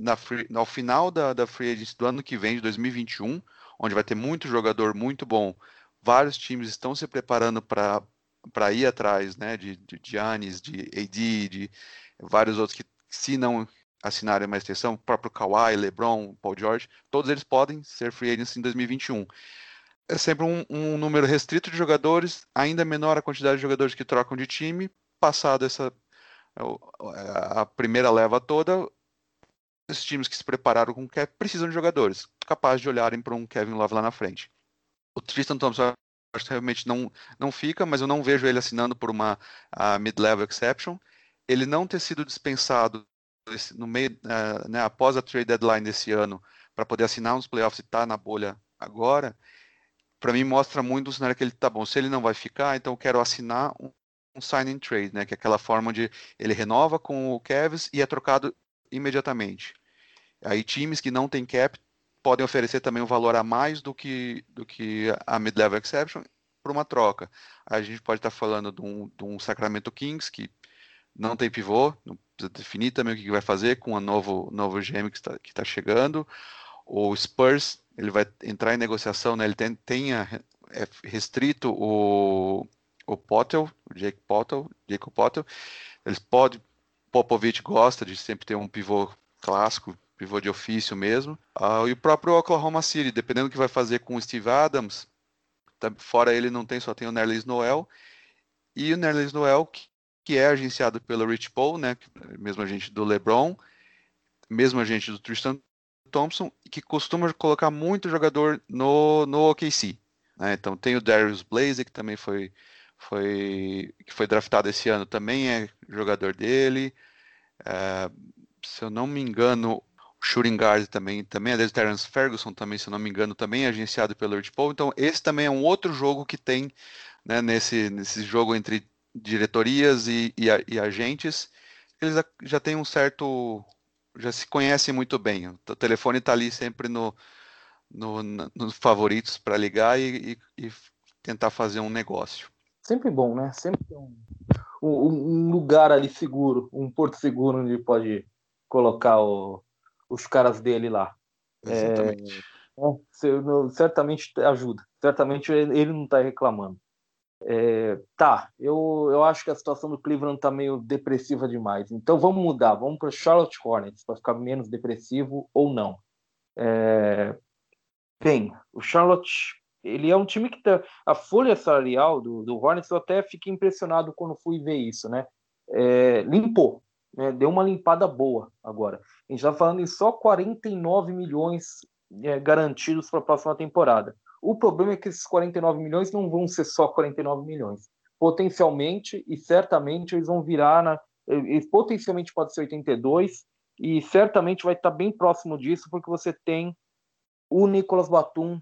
na free, ao final da, da free agency do ano que vem, de 2021, onde vai ter muito jogador muito bom. Vários times estão se preparando para ir atrás né, de, de Giannis, de AD, de vários outros que, se não assinarem uma extensão, o próprio Kawhi, LeBron, Paul George, todos eles podem ser free agents em 2021. É sempre um, um, número restrito de jogadores, ainda menor a quantidade de jogadores que trocam de time. Passado essa a primeira leva toda, esses times que se prepararam com o Kevin precisam de jogadores capazes de olharem para um Kevin Love lá na frente. O Tristan Thompson acho que realmente não, não fica, mas eu não vejo ele assinando por uma mid-level exception ele não ter sido dispensado no meio, uh, né, após a trade deadline desse ano para poder assinar uns playoffs e estar tá na bolha agora, para mim mostra muito o cenário que ele tá bom. Se ele não vai ficar, então eu quero assinar um, um sign trade, né, que é aquela forma de ele renova com o Cavs e é trocado imediatamente. Aí times que não têm cap podem oferecer também um valor a mais do que do que a mid-level exception por uma troca. A gente pode estar falando de um, de um Sacramento Kings que não tem pivô, não precisa definir também o que vai fazer com o novo, novo GM que está, que está chegando. O Spurs, ele vai entrar em negociação, né? ele tem, tem a, é restrito o, o Potter, o Jake Potter, Jacob Potter. Eles podem, Popovich gosta de sempre ter um pivô clássico, pivô de ofício mesmo. Uh, e o próprio Oklahoma City, dependendo do que vai fazer com o Steve Adams, tá, fora ele não tem, só tem o Nerlens Noel. E o Nerlens Noel, que que é agenciado pelo Rich Paul, né, mesmo agente do LeBron, mesmo agente do Tristan Thompson, que costuma colocar muito jogador no, no OKC. Né? Então tem o Darius Blaze, que também foi, foi, que foi draftado esse ano, também é jogador dele. É, se eu não me engano, o Shooting Guard também, também é dele, Terence Ferguson também, se eu não me engano, também é agenciado pelo Rich Paul. Então esse também é um outro jogo que tem né, nesse, nesse jogo entre diretorias e, e, e agentes, eles já têm um certo. já se conhecem muito bem. O telefone está ali sempre no, no, nos favoritos para ligar e, e, tentar fazer um negócio. Sempre bom, né? Sempre um, um, um lugar ali seguro, um porto seguro onde pode colocar o, os caras dele lá. Exatamente. É, é, certamente ajuda. Certamente ele não está reclamando. É, tá, eu, eu acho que a situação do Cleveland tá meio depressiva demais. Então vamos mudar, vamos para Charlotte Hornets para ficar menos depressivo ou não. É, bem, o Charlotte ele é um time que tá, a folha salarial do, do Hornets eu até fiquei impressionado quando fui ver isso, né? É, limpou, né? deu uma limpada boa agora. A gente está falando em só 49 milhões é, garantidos para a próxima temporada. O problema é que esses 49 milhões não vão ser só 49 milhões. Potencialmente e certamente eles vão virar na. Potencialmente pode ser 82 e certamente vai estar bem próximo disso, porque você tem o Nicolas Batum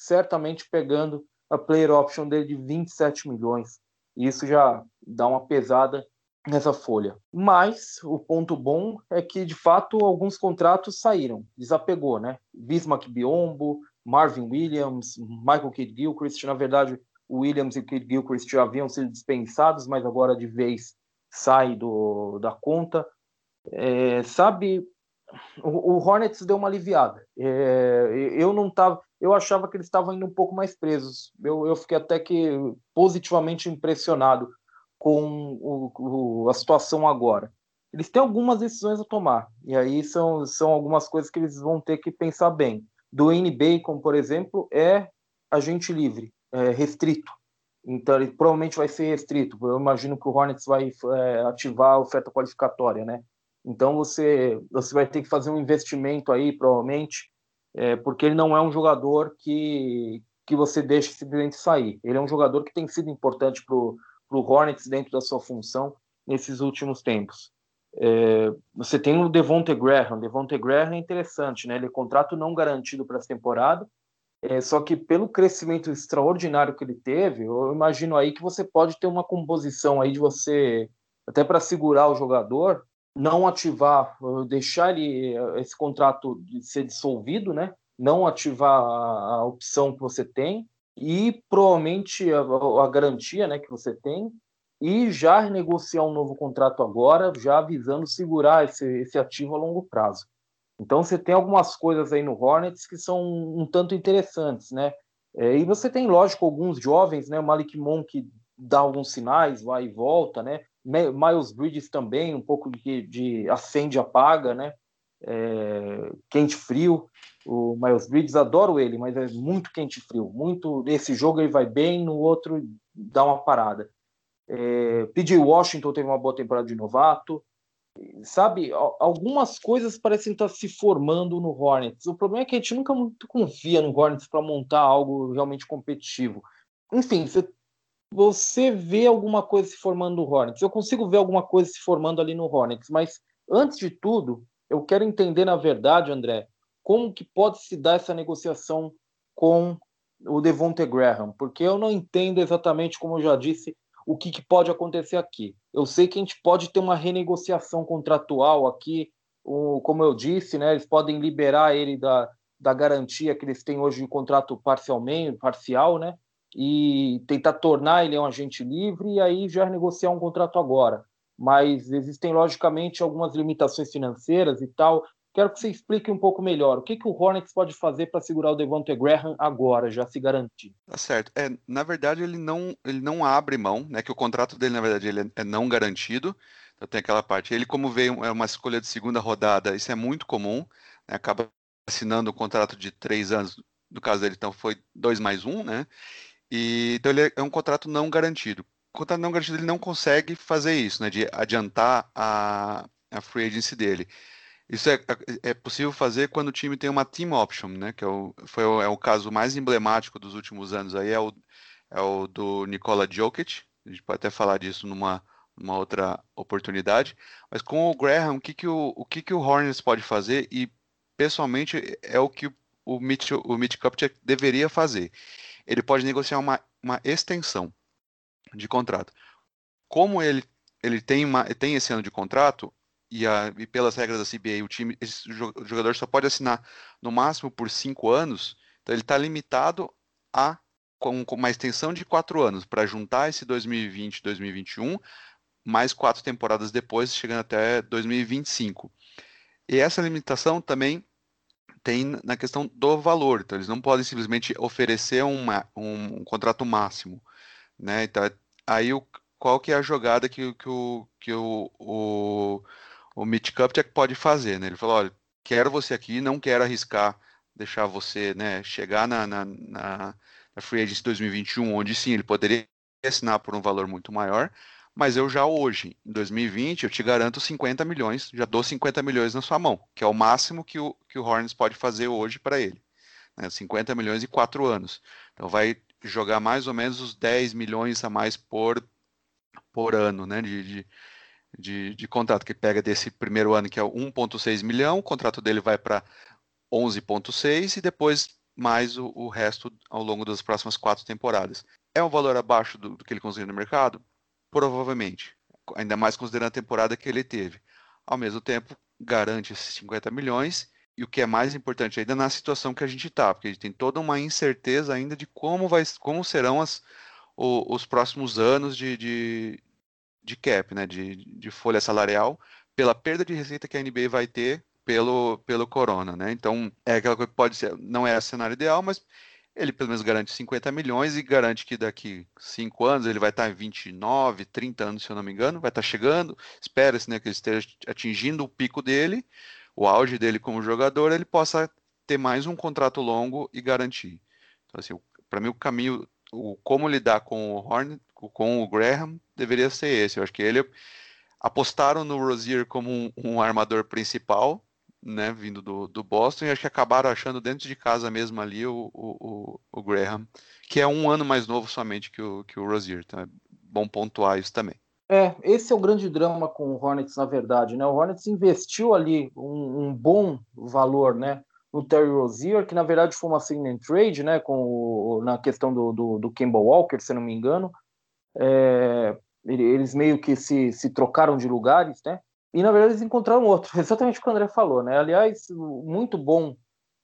certamente pegando a player option dele de 27 milhões. E isso já dá uma pesada nessa folha. Mas o ponto bom é que, de fato, alguns contratos saíram, desapegou, né? Bismarck Biombo, Marvin Williams, Michael Kidd Gilchrist. Na verdade, o Williams e o Kidd Gilchrist já haviam sido dispensados, mas agora de vez sai do, da conta. É, sabe, o, o, Hornets deu uma aliviada. É, eu não tava, eu achava que eles estavam indo um pouco mais presos. Eu, eu fiquei até que positivamente impressionado com o, o, a situação agora. eles têm algumas decisões a tomar. E aí são, são algumas coisas que eles vão ter que pensar bem. Do N Bacon, por exemplo, é agente livre, é restrito. Então ele provavelmente vai ser restrito. Eu imagino que o Hornets vai é, ativar a oferta qualificatória, né? Então você você vai ter que fazer um investimento aí, provavelmente, é, porque ele não é um jogador que que você deixa simplesmente sair. Ele é um jogador que tem sido importante para o Hornets dentro da sua função nesses últimos tempos. É, você tem o Devonte Graham. Devonte Graham é interessante, né? Ele é contrato não garantido para essa temporada. É, só que pelo crescimento extraordinário que ele teve, eu imagino aí que você pode ter uma composição aí de você até para segurar o jogador, não ativar, deixar ele, esse contrato ser dissolvido, né? Não ativar a, a opção que você tem e provavelmente a, a garantia, né, que você tem e já renegociar um novo contrato agora, já visando segurar esse, esse ativo a longo prazo. Então você tem algumas coisas aí no Hornets que são um, tanto interessantes, né? É, e você tem, lógico, alguns jovens, né? O Malik Monk dá alguns sinais, vai e volta, né? Miles Bridges também, um pouco de, de acende apaga, né? É, quente frio. O Miles Bridges adoro ele, mas é muito quente frio. Muito esse jogo ele vai bem, no outro dá uma parada. É, PJ Washington teve uma boa temporada de novato. Sabe, algumas coisas parecem estar se formando no Hornets. O problema é que a gente nunca muito confia no Hornets para montar algo realmente competitivo. Enfim, você, você vê alguma coisa se formando no Hornets. Eu consigo ver alguma coisa se formando ali no Hornets, mas antes de tudo, eu quero entender, na verdade, André, como que pode se dar essa negociação com o Devonte Graham, porque eu não entendo exatamente, como eu já disse, o que, que, pode acontecer aqui. Eu sei que a gente pode ter uma renegociação contratual aqui, o, como eu disse, né, eles podem liberar ele da, da garantia que eles têm hoje de contrato parcialmente, parcial, né, e tentar tornar ele um agente livre e aí já negociar um contrato agora. Mas existem, logicamente, algumas limitações financeiras e tal, Quero que você explique um pouco melhor o que, que o Hornets pode fazer para segurar o Devontae Graham agora, já se garantir. Tá certo. É, na verdade, ele não, ele não abre mão, né? Que o contrato dele, na verdade, ele é não garantido. Então tem aquela parte. Ele, como veio é uma escolha de segunda rodada, isso é muito comum. Né, acaba assinando um contrato de três anos. No caso dele, então, foi dois mais um, né? E, então ele é um contrato não garantido. O contrato não garantido ele não consegue fazer isso, né? De adiantar a, a free agency dele. Isso é, é, é possível fazer quando o time tem uma team option, né? Que é o, foi o, é o caso mais emblemático dos últimos anos aí, é o, é o do Nikola Jokic. A gente pode até falar disso numa, numa outra oportunidade. Mas com o Graham, o que, que, o, o, que, que o Hornets pode fazer? E pessoalmente é o que o Mitch, o Mitch Kupchak deveria fazer. Ele pode negociar uma, uma extensão de contrato. Como ele, ele tem, uma, tem esse ano de contrato, e, a, e, pelas regras da CBA, o time, esse jogador só pode assinar no máximo por cinco anos, então ele está limitado a com, com, uma extensão de quatro anos para juntar esse 2020, 2021, mais quatro temporadas depois, chegando até 2025. E essa limitação também tem na questão do valor, então eles não podem simplesmente oferecer uma, um, um contrato máximo, né? Então aí o, qual que é a jogada que, que, o, que o, o o Mitch Kupchak pode fazer, né? Ele falou, olha, quero você aqui, não quero arriscar deixar você, né, chegar na, na, na, na Free Agency 2021, onde sim, ele poderia assinar por um valor muito maior, mas eu já hoje, em 2020, eu te garanto 50 milhões, já dou 50 milhões na sua mão, que é o máximo que o, que o Hornets pode fazer hoje para ele. Né, 50 milhões e 4 anos. Então vai jogar mais ou menos os 10 milhões a mais por, por ano, né, de, de de, de contrato que pega desse primeiro ano, que é 1,6 milhão, o contrato dele vai para 11,6 e depois mais o, o, resto ao longo das próximas quatro temporadas. É um valor abaixo do, do que ele conseguiu no mercado? Provavelmente, ainda mais considerando a temporada que ele teve. Ao mesmo tempo, garante esses 50 milhões e o que é mais importante ainda na situação que a gente está, porque a gente tem toda uma incerteza ainda de como, vai, como serão as, o, os próximos anos de, de, de cap, né, de, de folha salarial, pela perda de receita que a NBA vai ter pelo, pelo corona, né? Então, é aquela coisa que pode ser, não é o cenário ideal, mas ele pelo menos garante 50 milhões e garante que daqui 5 anos ele vai estar em 29, 30 anos, se eu não me engano, vai estar chegando. Espera-se né, que ele esteja atingindo o pico dele, o auge dele como jogador, ele possa ter mais um contrato longo e garantir. Então, assim, para mim, o caminho, o como lidar com o Hornet, com o Graham, deveria ser esse. Eu acho que ele apostaram no Rozier como um, um armador principal né, vindo do, do Boston, e acho que acabaram achando dentro de casa mesmo ali o, o, o Graham, que é um ano mais novo somente que o, que o Rozier, então é bom pontuar isso também. É, esse é o grande drama com o Hornets, na verdade, né? O Hornets investiu ali um, um bom valor, né, no Terry Rozier, que na verdade foi uma sign and trade, né, com o, na questão do, do, do Kemba Walker, se não me engano. É, eles meio que se, se trocaram de lugares, né? E na verdade eles encontraram outro, *laughs* exatamente o que o André falou, né? Aliás, muito bom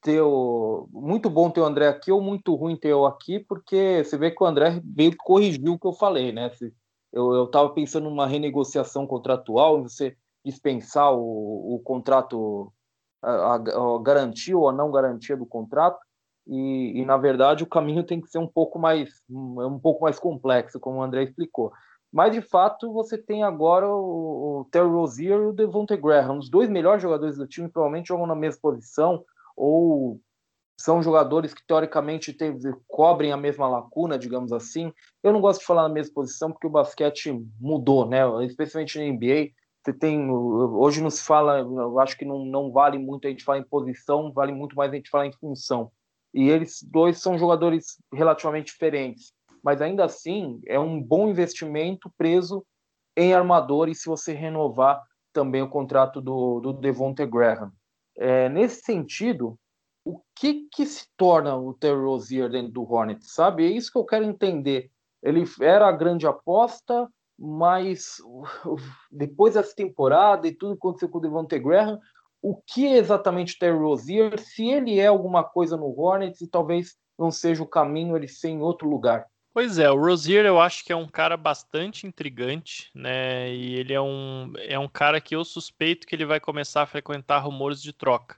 ter o, muito bom ter o André aqui ou muito ruim ter eu aqui, porque você vê que o André veio corrigir o que eu falei, né? Eu estava pensando numa renegociação contratual, você dispensar o, o contrato, a, a, garantia ou a não garantia do contrato, e, e, na verdade o caminho tem que ser um pouco mais um pouco mais complexo, como o André explicou. Mas, de fato, você tem agora o, o Terry Rozier e o Devontae Graham. Os dois melhores jogadores do time provavelmente jogam na mesma posição ou são jogadores que, teoricamente, tem, cobrem a mesma lacuna, digamos assim. Eu não gosto de falar na mesma posição porque o basquete mudou, né? especialmente na NBA. Você tem, hoje não se fala, eu acho que não, não vale muito a gente falar em posição, vale muito mais a gente falar em função. E eles dois são jogadores relativamente diferentes mas ainda assim é um bom investimento preso em armadores se você renovar também o contrato do, do Devonte Graham. É, nesse sentido, o que, que se torna o Terry Rozier dentro do Hornets, sabe? É isso que eu quero entender. Ele era a grande aposta, mas depois dessa temporada e tudo que aconteceu com o Devonte Graham, o que é exatamente Terry Rozier, se ele é alguma coisa no Hornets e talvez não seja o caminho ele ser em outro lugar. Pois é, o Rozier eu acho que é um cara bastante intrigante, né? E ele é um, é um cara que eu suspeito que ele vai começar a frequentar rumores de troca.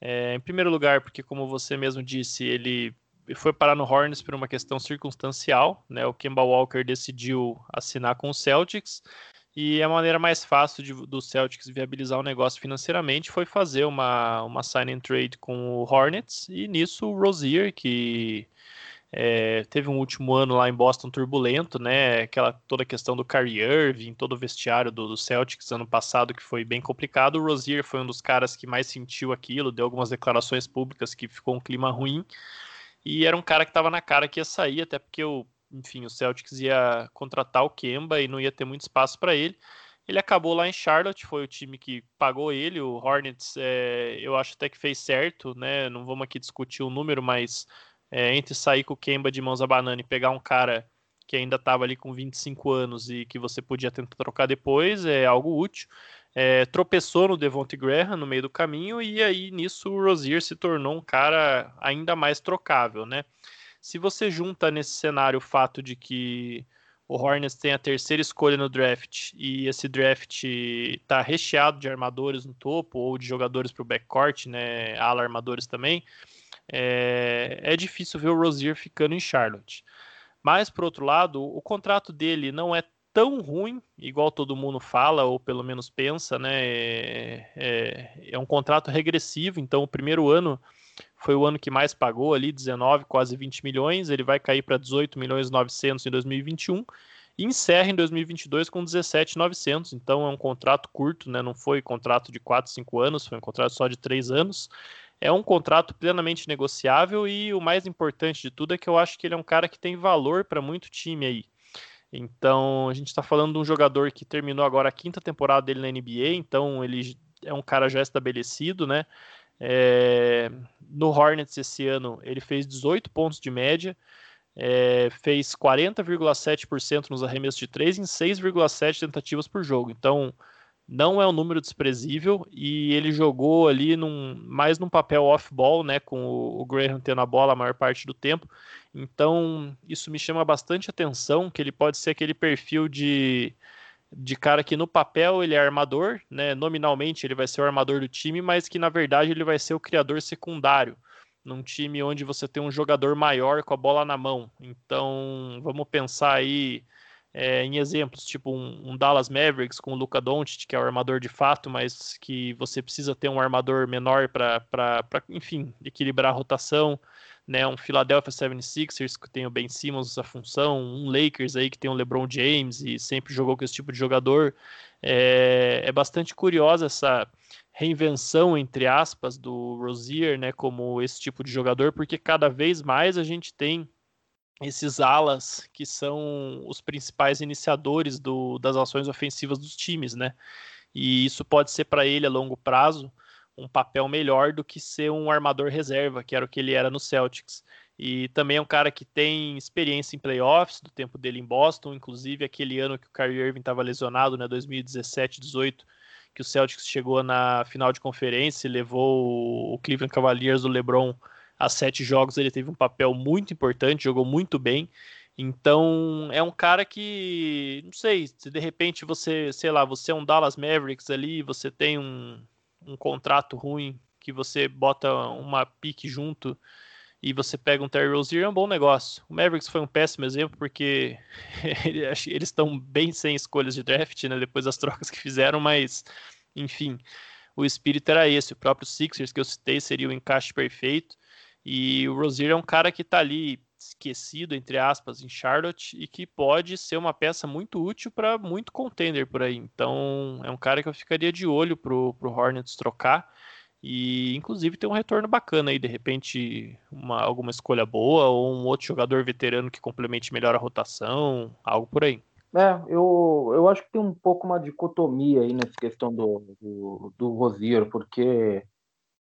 É, em primeiro lugar, porque como você mesmo disse, ele foi parar no Hornets por uma questão circunstancial, né? O Kemba Walker decidiu assinar com o Celtics e a maneira mais fácil de, do Celtics viabilizar o negócio financeiramente foi fazer uma, uma sign and trade com o Hornets e nisso o Rozier, que é, teve um último ano lá em Boston turbulento, né? Aquela toda a questão do Kyrie Irving, todo o vestiário do, do, Celtics ano passado que foi bem complicado. O Rozier foi um dos caras que mais sentiu aquilo, deu algumas declarações públicas que ficou um clima ruim. E era um cara que estava na cara que ia sair, até porque o, enfim, o Celtics ia contratar o Kemba e não ia ter muito espaço para ele. Ele acabou lá em Charlotte, foi o time que pagou ele. O Hornets, é, eu acho até que fez certo, né? Não vamos aqui discutir o número, mas é, entre sair com o Kemba de mãos a banana e pegar um cara que ainda estava ali com 25 anos e que você podia tentar trocar depois, é algo útil. É, tropeçou no Devonte Graham no meio do caminho e aí nisso o Rozier se tornou um cara ainda mais trocável, né? Se você junta nesse cenário o fato de que o Hornets tem a terceira escolha no draft e esse draft está recheado de armadores no topo ou de jogadores para o backcourt, né, ala armadores também, é, é difícil ver o Rozier ficando em Charlotte. Mas, por outro lado, o contrato dele não é tão ruim, igual todo mundo fala, ou pelo menos pensa, né? É, é, é, um contrato regressivo, então o primeiro ano foi o ano que mais pagou ali, 19, quase 20 milhões, ele vai cair para 18 milhões 900 em 2021 e encerra em 2022 com 17,900, então é um contrato curto, né? Não foi contrato de 4, 5 anos, foi um contrato só de 3 anos. É um contrato plenamente negociável e o mais importante de tudo é que eu acho que ele é um cara que tem valor para muito time aí. Então, a gente está falando de um jogador que terminou agora a quinta temporada dele na NBA, então ele é um cara já estabelecido, né? É... no Hornets esse ano ele fez 18 pontos de média, é... fez 40,7% nos arremessos de 3 em 6,7 tentativas por jogo. Então, não é um número desprezível e ele jogou ali num, mais num papel off-ball, né, com o, Graham tendo a bola a maior parte do tempo. Então, isso me chama bastante atenção, que ele pode ser aquele perfil de, de cara que no papel ele é armador, né, nominalmente ele vai ser o armador do time, mas que na verdade ele vai ser o criador secundário. num time onde você tem um jogador maior com a bola na mão. Então, vamos pensar aí é, em exemplos, tipo um, um, Dallas Mavericks com o Luca Doncic, que é o armador de fato, mas que você precisa ter um armador menor para, enfim, equilibrar a rotação. Né, um Philadelphia 76ers que tem o Ben Simmons essa função, um Lakers aí que tem o LeBron James e sempre jogou com esse tipo de jogador. É, é bastante curiosa essa reinvenção, entre aspas, do Rozier, né, como esse tipo de jogador, porque cada vez mais a gente tem esses alas que são os principais iniciadores do, das ações ofensivas dos times, né? E isso pode ser para ele a longo prazo um papel melhor do que ser um armador reserva, que era o que ele era no Celtics. E também é um cara que tem experiência em playoffs, do tempo dele em Boston, inclusive aquele ano que o Kyrie Irving estava lesionado, né, 2017, 18, que o Celtics chegou na final de conferência e levou o Cleveland Cavaliers do LeBron a sete jogos, ele teve um papel muito importante, jogou muito bem. Então, é um cara que, não sei, se de repente você, sei lá, você é um Dallas Mavericks ali, você tem um, um contrato ruim, que você bota uma pique junto e você pega um Terry Rozier, é um bom negócio. O Mavericks foi um péssimo exemplo porque *laughs* eles estão bem sem escolhas de draft, né, depois das *laughs* trocas que fizeram, mas, enfim, o espírito era esse. O próprio Sixers que eu citei seria o encaixe perfeito. E o Rozier é um cara que está ali esquecido, entre aspas, em Charlotte e que pode ser uma peça muito útil para muito contender por aí. Então, é um cara que eu ficaria de olho pro, pro Hornets trocar e inclusive ter um retorno bacana aí, de repente uma, alguma escolha boa ou um outro jogador veterano que complemente melhor a rotação, algo por aí. É, eu, eu acho que tem um pouco uma dicotomia aí nessa questão do, do, do Rosier, porque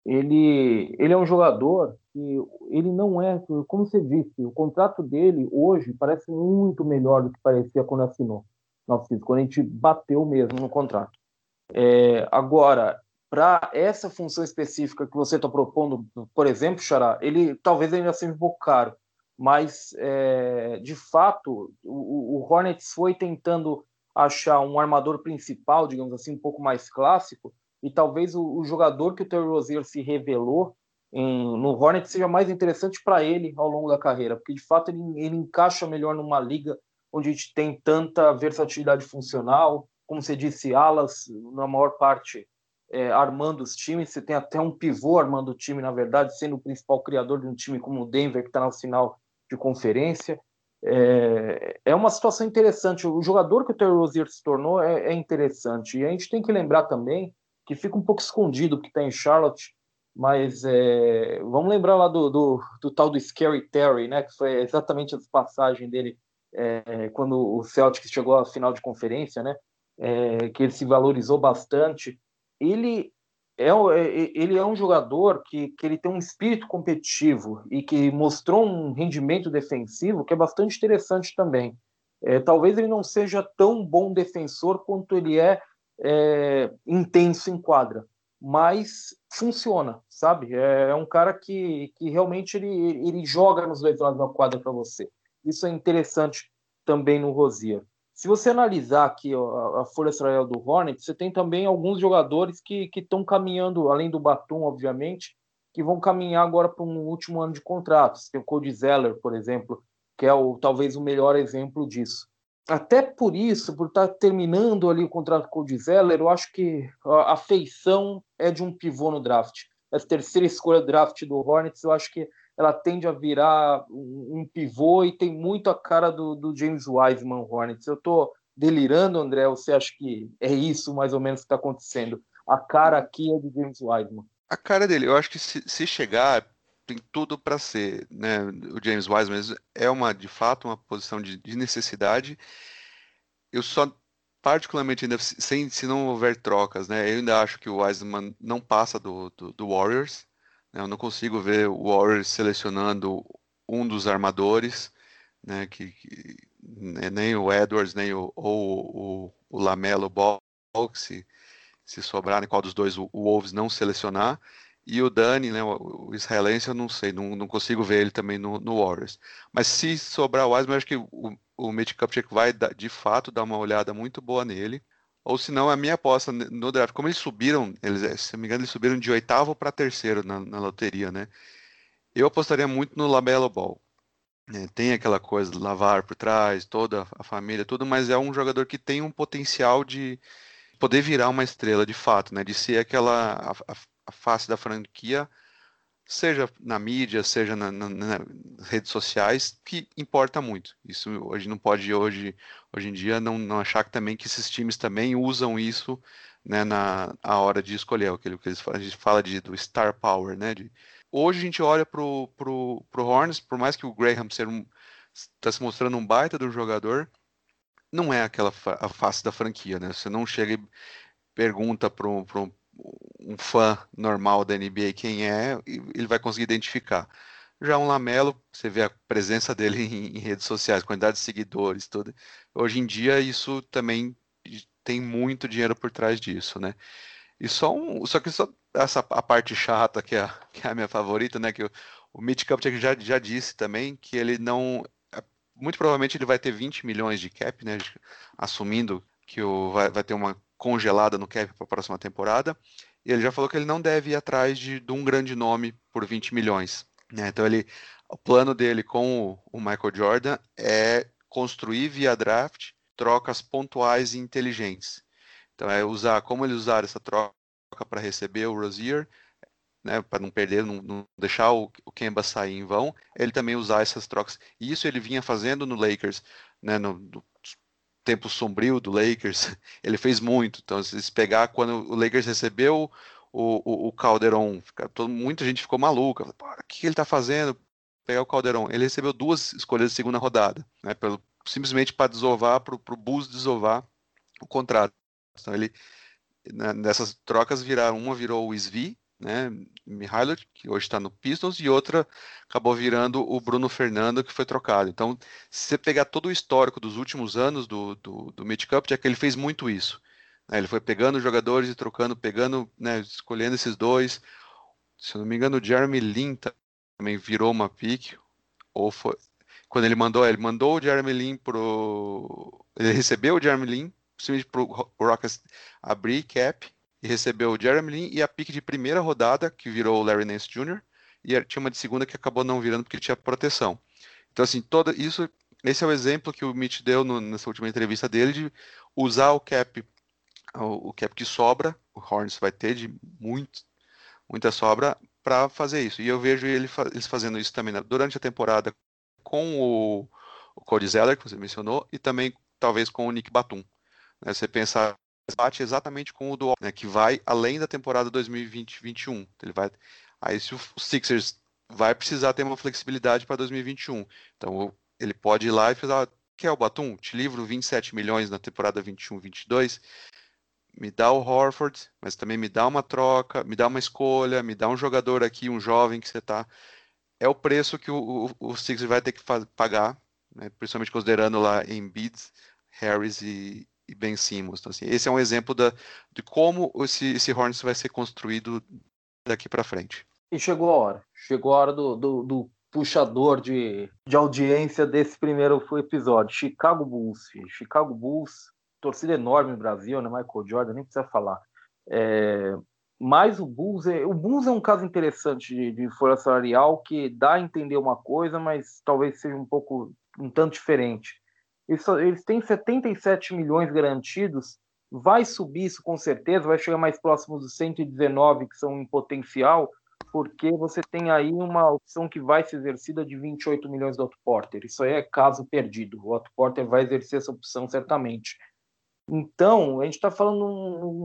ele, ele é um jogador que ele não é, como você disse, o contrato dele hoje parece muito melhor do que parecia quando assinou, quando a gente bateu mesmo no contrato. É, agora, para essa função específica que você está propondo, por exemplo, Xará, ele talvez ainda seja um pouco caro, mas é, de fato o, o Hornets foi tentando achar um armador principal, digamos assim, um pouco mais clássico, e talvez o, o jogador que o Terry Rozier se revelou em, no Hornet seja mais interessante para ele ao longo da carreira, porque de fato ele, ele encaixa melhor numa liga onde a gente tem tanta versatilidade funcional, como você disse, alas na maior parte é, armando os times, você tem até um pivô armando o time, na verdade, sendo o principal criador de um time como o Denver, que está na final de conferência. É, é uma situação interessante. O jogador que o Terry Rozier se tornou é, é interessante. E a gente tem que lembrar também que fica um pouco escondido que está em Charlotte, mas é, vamos lembrar lá do, do, do, tal do Scary Terry, né, que foi exatamente a passagem dele é, quando o Celtics chegou à final de conferência, né, é, que ele se valorizou bastante. Ele é, é, ele é um jogador que, que ele tem um espírito competitivo e que mostrou um rendimento defensivo que é bastante interessante também. É, talvez ele não seja tão bom defensor quanto ele é é, intenso em quadra, mas funciona, sabe? É, é, um cara que, que realmente ele, ele joga nos dois lados da quadra para você. Isso é interessante também no Rosier. Se você analisar aqui a, folha salarial do Hornet, você tem também alguns jogadores que estão caminhando, além do Batum, obviamente, que vão caminhar agora para um último ano de contrato. Você tem o Cody Zeller, por exemplo, que é o, talvez o melhor exemplo disso até por isso, por estar terminando ali o contrato com o Zeller, eu acho que a feição é de um pivô no draft. Essa terceira escolha draft do Hornets, eu acho que ela tende a virar um, pivô e tem muito a cara do, do James Wiseman Hornets. Eu estou delirando, André? Você acha que é isso mais ou menos que está acontecendo? A cara aqui é do James Wiseman. A cara dele, eu acho que se, se chegar, tem tudo para ser, né? O James Wiseman é uma, de fato, uma posição de, de necessidade. Eu só particularmente ainda sem se não houver trocas, né? Eu ainda acho que o Wiseman não passa do, do, do Warriors. Né? Eu não consigo ver o Warriors selecionando um dos armadores, né? Que, que né? nem o Edwards nem o, ou o, o Lamelo Ball se, se sobrarem qual dos dois o, o Wolves não selecionar. E o Dani, né, o, israelense, eu não sei, não, não consigo ver ele também no, no Warriors. Mas se sobrar o Wiseman, acho que o, o Mitch Kupchak vai, de fato, dar uma olhada muito boa nele. Ou se não, a minha aposta no draft, como eles subiram, eles, se não me engano, eles subiram de oitavo para terceiro na, na, loteria, né? Eu apostaria muito no Labelo Ball. É, tem aquela coisa do lavar por trás, toda a família, tudo, mas é um jogador que tem um potencial de poder virar uma estrela de fato, né? De ser aquela a, a face da franquia, seja na mídia, seja na, na, nas redes sociais, que importa muito. Isso hoje não pode hoje, hoje em dia não, não achar que também que esses times também usam isso né, na a hora de escolher aquilo que eles falam, a gente fala de do star power, né? De, hoje a gente olha pro, pro, pro Hornets, por mais que o Graham está um, tá se mostrando um baita do jogador, não é aquela a face da franquia, né? Você não chega e pergunta para um, um, fã normal da NBA quem é, ele vai conseguir identificar. Já um Lamelo, você vê a presença dele *laughs* em, em redes sociais, quantidade de seguidores, tudo. Hoje em dia isso também tem muito dinheiro por trás disso, né? E só um, só que só essa a parte chata que é, *laughs* que é a minha favorita, né? Que o, o Mitch Kupchak já, já disse também que ele não, é, muito provavelmente ele vai ter 20 milhões de cap, né? Assumindo que o, vai, vai ter uma congelada no cap para a próxima temporada. E ele já falou que ele não deve ir atrás de, de um grande nome por 20 milhões. Né? Então ele, o plano dele com o, o Michael Jordan é construir via draft trocas pontuais e inteligentes. Então é usar como ele usar essa troca para receber o Rozier, né, para não perder, não, não deixar o, o, Kemba sair em vão, ele também usar essas trocas. E isso ele vinha fazendo no Lakers, né, no, no tempo sombrio do Lakers, *laughs* ele fez muito. Então, se pegar quando o Lakers recebeu o, o, o Calderon, todo, muita gente ficou maluca. O que, ele está fazendo? Pegar o Calderon. Ele recebeu duas escolhas de segunda rodada, né, pelo, simplesmente para desovar, para o Bulls desovar o contrato. Então ele né, nessas trocas viraram, uma virou o Svi, né, que hoje está no Pistons, e outra acabou virando o Bruno Fernando, que foi trocado. Então, se você pegar todo o histórico dos últimos anos do, do, do Mitch Cup, é que ele fez muito isso. Né, ele foi pegando jogadores e trocando, pegando, né, escolhendo esses dois. Se eu não me engano, o Jeremy Lin também virou uma pick, ou foi, quando ele mandou, ele mandou o Jeremy Lin pro. Ele recebeu o Jeremy Lin, simplesmente pro Rockets abrir cap e recebeu o Jeremy Lin e a pique de primeira rodada, que virou o Larry Nance Jr., e tinha uma de segunda que acabou não virando porque tinha proteção. Então, assim, toda isso, esse é o exemplo que o Mitch deu no, nessa última entrevista dele de usar o cap, o, o cap que sobra, o Hornets vai ter de muito, muita sobra para fazer isso. E eu vejo ele, eles fazendo isso também né, durante a temporada com o, o Cody Zeller, que você mencionou, e também talvez com o Nick Batum. Né? Você pensar bate exatamente com o do né, que vai além da temporada 2020-21. Ele vai aí se o Sixers vai precisar ter uma flexibilidade para 2021. Então ele pode ir lá e falar, quer o Batum? Te livro 27 milhões na temporada 21-22. Me dá o Horford, mas também me dá uma troca, me dá uma escolha, me dá um jogador aqui, um jovem que você está é o preço que o, o, o Sixers vai ter que pagar, né, principalmente considerando lá em bids, Harris e, e Ben Simmons. Então, assim, esse é um exemplo da, de como esse, esse Hornets vai ser construído daqui para frente. E chegou a hora. Chegou a hora do, do, do puxador de, de audiência desse primeiro episódio. Chicago Bulls. Chicago Bulls, torcida enorme no Brasil, né? Michael Jordan, nem precisa falar. É, mas o Bulls é, o Bulls é um caso interessante de, de folha salarial que dá a entender uma coisa, mas talvez seja um pouco um tanto diferente. Eles, eles têm 77 milhões garantidos, vai subir isso com certeza, vai chegar mais próximo dos 119 que são em potencial, porque você tem aí uma opção que vai ser exercida de 28 milhões do Otto Porter. Isso aí é caso perdido. O Otto Porter vai exercer essa opção certamente. Então, a gente está falando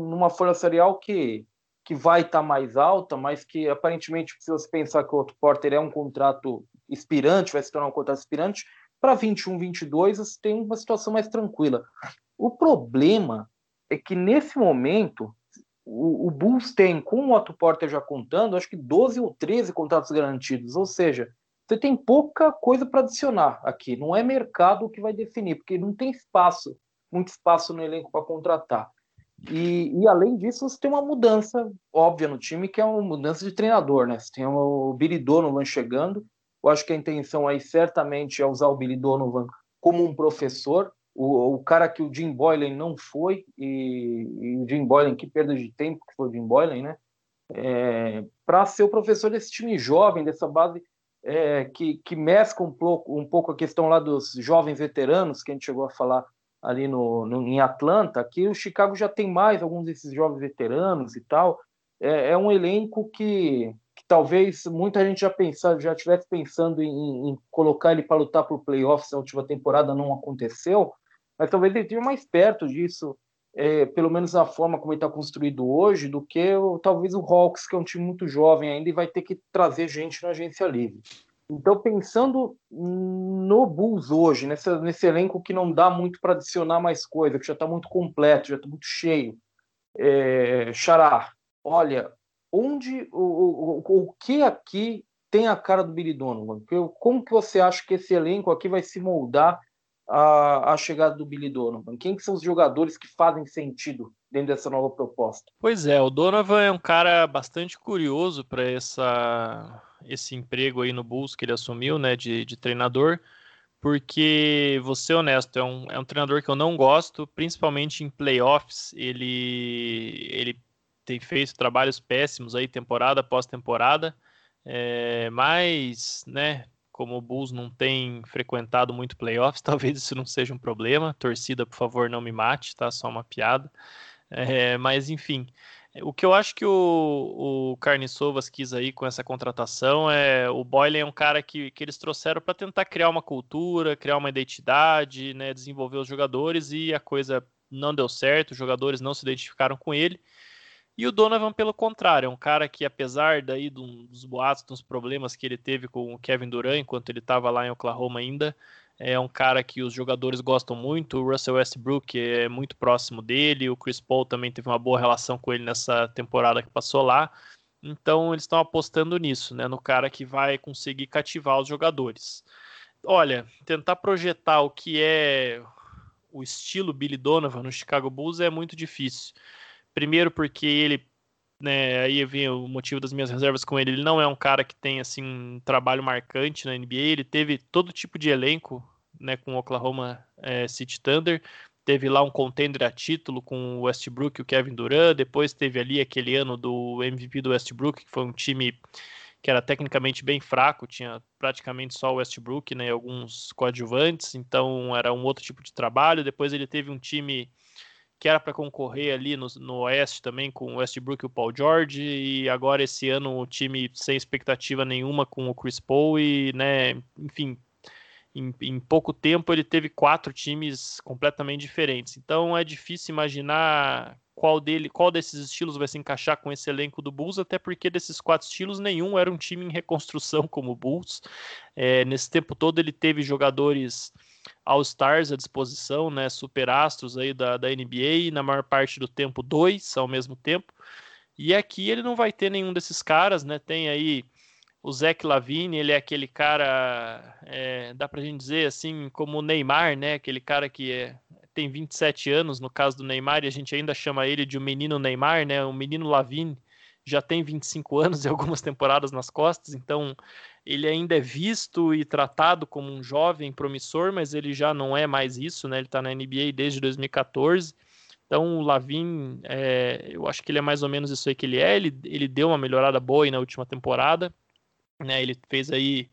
numa folha salarial que que vai estar tá mais alta, mas que aparentemente, se você pensar que o Otto Porter é um contrato expirante, vai se tornar um contrato expirante, para 21, 22 você tem uma situação mais tranquila. O problema é que nesse momento o, o Bulls tem, com o Otto Porter já contando, acho que 12 ou 13 contratos garantidos, ou seja, você tem pouca coisa para adicionar aqui. Não é mercado que vai definir, porque não tem espaço, muito espaço no elenco para contratar. E, e, além disso, você tem uma mudança óbvia no time, que é uma mudança de treinador, né? Você tem o Billy Donovan chegando. Eu acho que a intenção aí certamente é usar o Billy Donovan como um professor, o, o cara que o Jim Boylan não foi, e, e, o Jim Boylan, que perda de tempo que foi o Jim Boylan, né? É, para ser o professor desse time jovem, dessa base é, que, que mescla um pouco, um pouco a questão lá dos jovens veteranos, que a gente chegou a falar ali no, no, em Atlanta, que o Chicago já tem mais alguns desses jovens veteranos e tal. É, é um elenco que, que, talvez muita gente já pensar, já estivesse pensando em, em, colocar ele para lutar por playoffs na última temporada, não aconteceu, mas talvez ele esteja mais perto disso, é, pelo menos na forma como ele está construído hoje, do que o, talvez o Hawks, que é um time muito jovem ainda e vai ter que trazer gente na agência livre. Então, pensando no Bulls hoje, nessa, nesse elenco que não dá muito para adicionar mais coisa, que já está muito completo, já está muito cheio, é, Xará, olha, onde o, o, o que aqui tem a cara do Billy Donovan? Como que você acha que esse elenco aqui vai se moldar à, à chegada do Billy Donovan? Quem que são os jogadores que fazem sentido dentro dessa nova proposta? Pois é, o Donovan é um cara bastante curioso para essa esse emprego aí no Bulls que ele assumiu, né, de, de treinador, porque, vou ser honesto, é um, é um treinador que eu não gosto, principalmente em playoffs, ele, ele tem feito trabalhos péssimos aí, temporada após temporada, é, mas, né, como o Bulls não tem frequentado muito playoffs, *laughs* talvez isso não seja um problema. Torcida, por favor, não me mate, tá? Só uma piada. É, mas, enfim, o que eu acho que o, o Carniçovas quis aí com essa contratação é o Boylan é um cara que, que eles trouxeram para tentar criar uma cultura, criar uma identidade, né, desenvolver os jogadores e a coisa não deu certo, os jogadores não se identificaram com ele. E o Donovan, pelo contrário, é um cara que, apesar daí dos boatos, dos problemas que ele teve com o Kevin Durant enquanto ele estava lá em Oklahoma ainda, é um cara que os jogadores gostam muito. O Russell Westbrook é muito próximo dele. O Chris Paul também teve uma boa relação com ele nessa temporada que passou lá. Então eles estão apostando nisso, né? No cara que vai conseguir cativar os jogadores. Olha, tentar projetar o que é o estilo Billy Donovan no Chicago Bulls é muito difícil. Primeiro porque ele né, aí vem o motivo das minhas reservas com ele. Ele não é um cara que tem assim um trabalho marcante na NBA. Ele teve todo tipo de elenco, né, com o Oklahoma é, City Thunder. Teve lá um contender a título com o Westbrook e o Kevin Durant. Depois teve ali aquele ano do MVP do Westbrook, que foi um time que era tecnicamente bem fraco, tinha praticamente só o Westbrook, né, alguns coadjuvantes, então era um outro tipo de trabalho. Depois ele teve um time que era para concorrer ali no, no Oeste também com o Westbrook e o Paul George, e agora esse ano o time sem expectativa nenhuma com o Chris Paul e, né, enfim, em, em, pouco tempo ele teve quatro times completamente diferentes. Então é difícil imaginar qual dele, qual desses estilos vai se encaixar com esse elenco do Bulls, até porque desses quatro estilos nenhum era um time em reconstrução como o Bulls. É, nesse tempo todo ele teve jogadores All-Stars à disposição, né, superastros aí da, da NBA, na maior parte do tempo dois ao mesmo tempo. E aqui ele não vai ter nenhum desses caras, né? Tem aí o Zach Lavine, ele é aquele cara, é, dá pra gente dizer assim, como o Neymar, né? Aquele cara que é, tem 27 anos, no caso do Neymar, e a gente ainda chama ele de o menino Neymar, né? O menino Lavine já tem 25 *laughs* anos e algumas temporadas nas costas, então ele ainda é visto e tratado como um jovem promissor, mas ele já não é mais isso, né? Ele está na NBA desde 2014. Então o Lavin, é, eu acho que ele é mais ou menos isso aí que ele é. Ele, ele deu uma melhorada boa aí na última temporada, né? Ele fez aí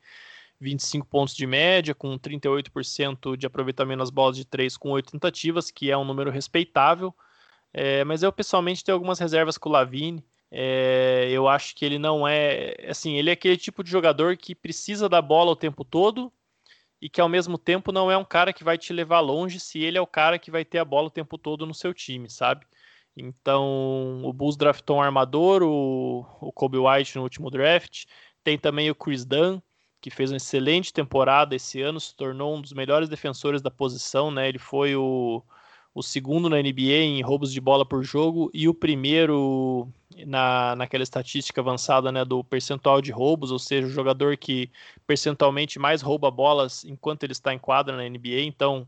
25 pontos de média, com 38% de aproveitamento nas bolas de 3 com 8 tentativas, que é um número respeitável. É, mas eu pessoalmente tenho algumas reservas com o Lavine. É, eu acho que ele não é. Assim, ele é aquele tipo de jogador que precisa da bola o tempo todo e que ao mesmo tempo não é um cara que vai te levar longe se ele é o cara que vai ter a bola o tempo todo no seu time, sabe? Então, o Bulls draftou um armador, o, o Kobe White no último draft. Tem também o Chris Dunn, que fez uma excelente temporada esse ano, se tornou um dos melhores defensores da posição, né? Ele foi o, o segundo na NBA em roubos de bola por jogo e o primeiro na, naquela estatística avançada né, do percentual de roubos, ou seja, o jogador que percentualmente mais rouba bolas enquanto ele está em quadra na NBA. Então,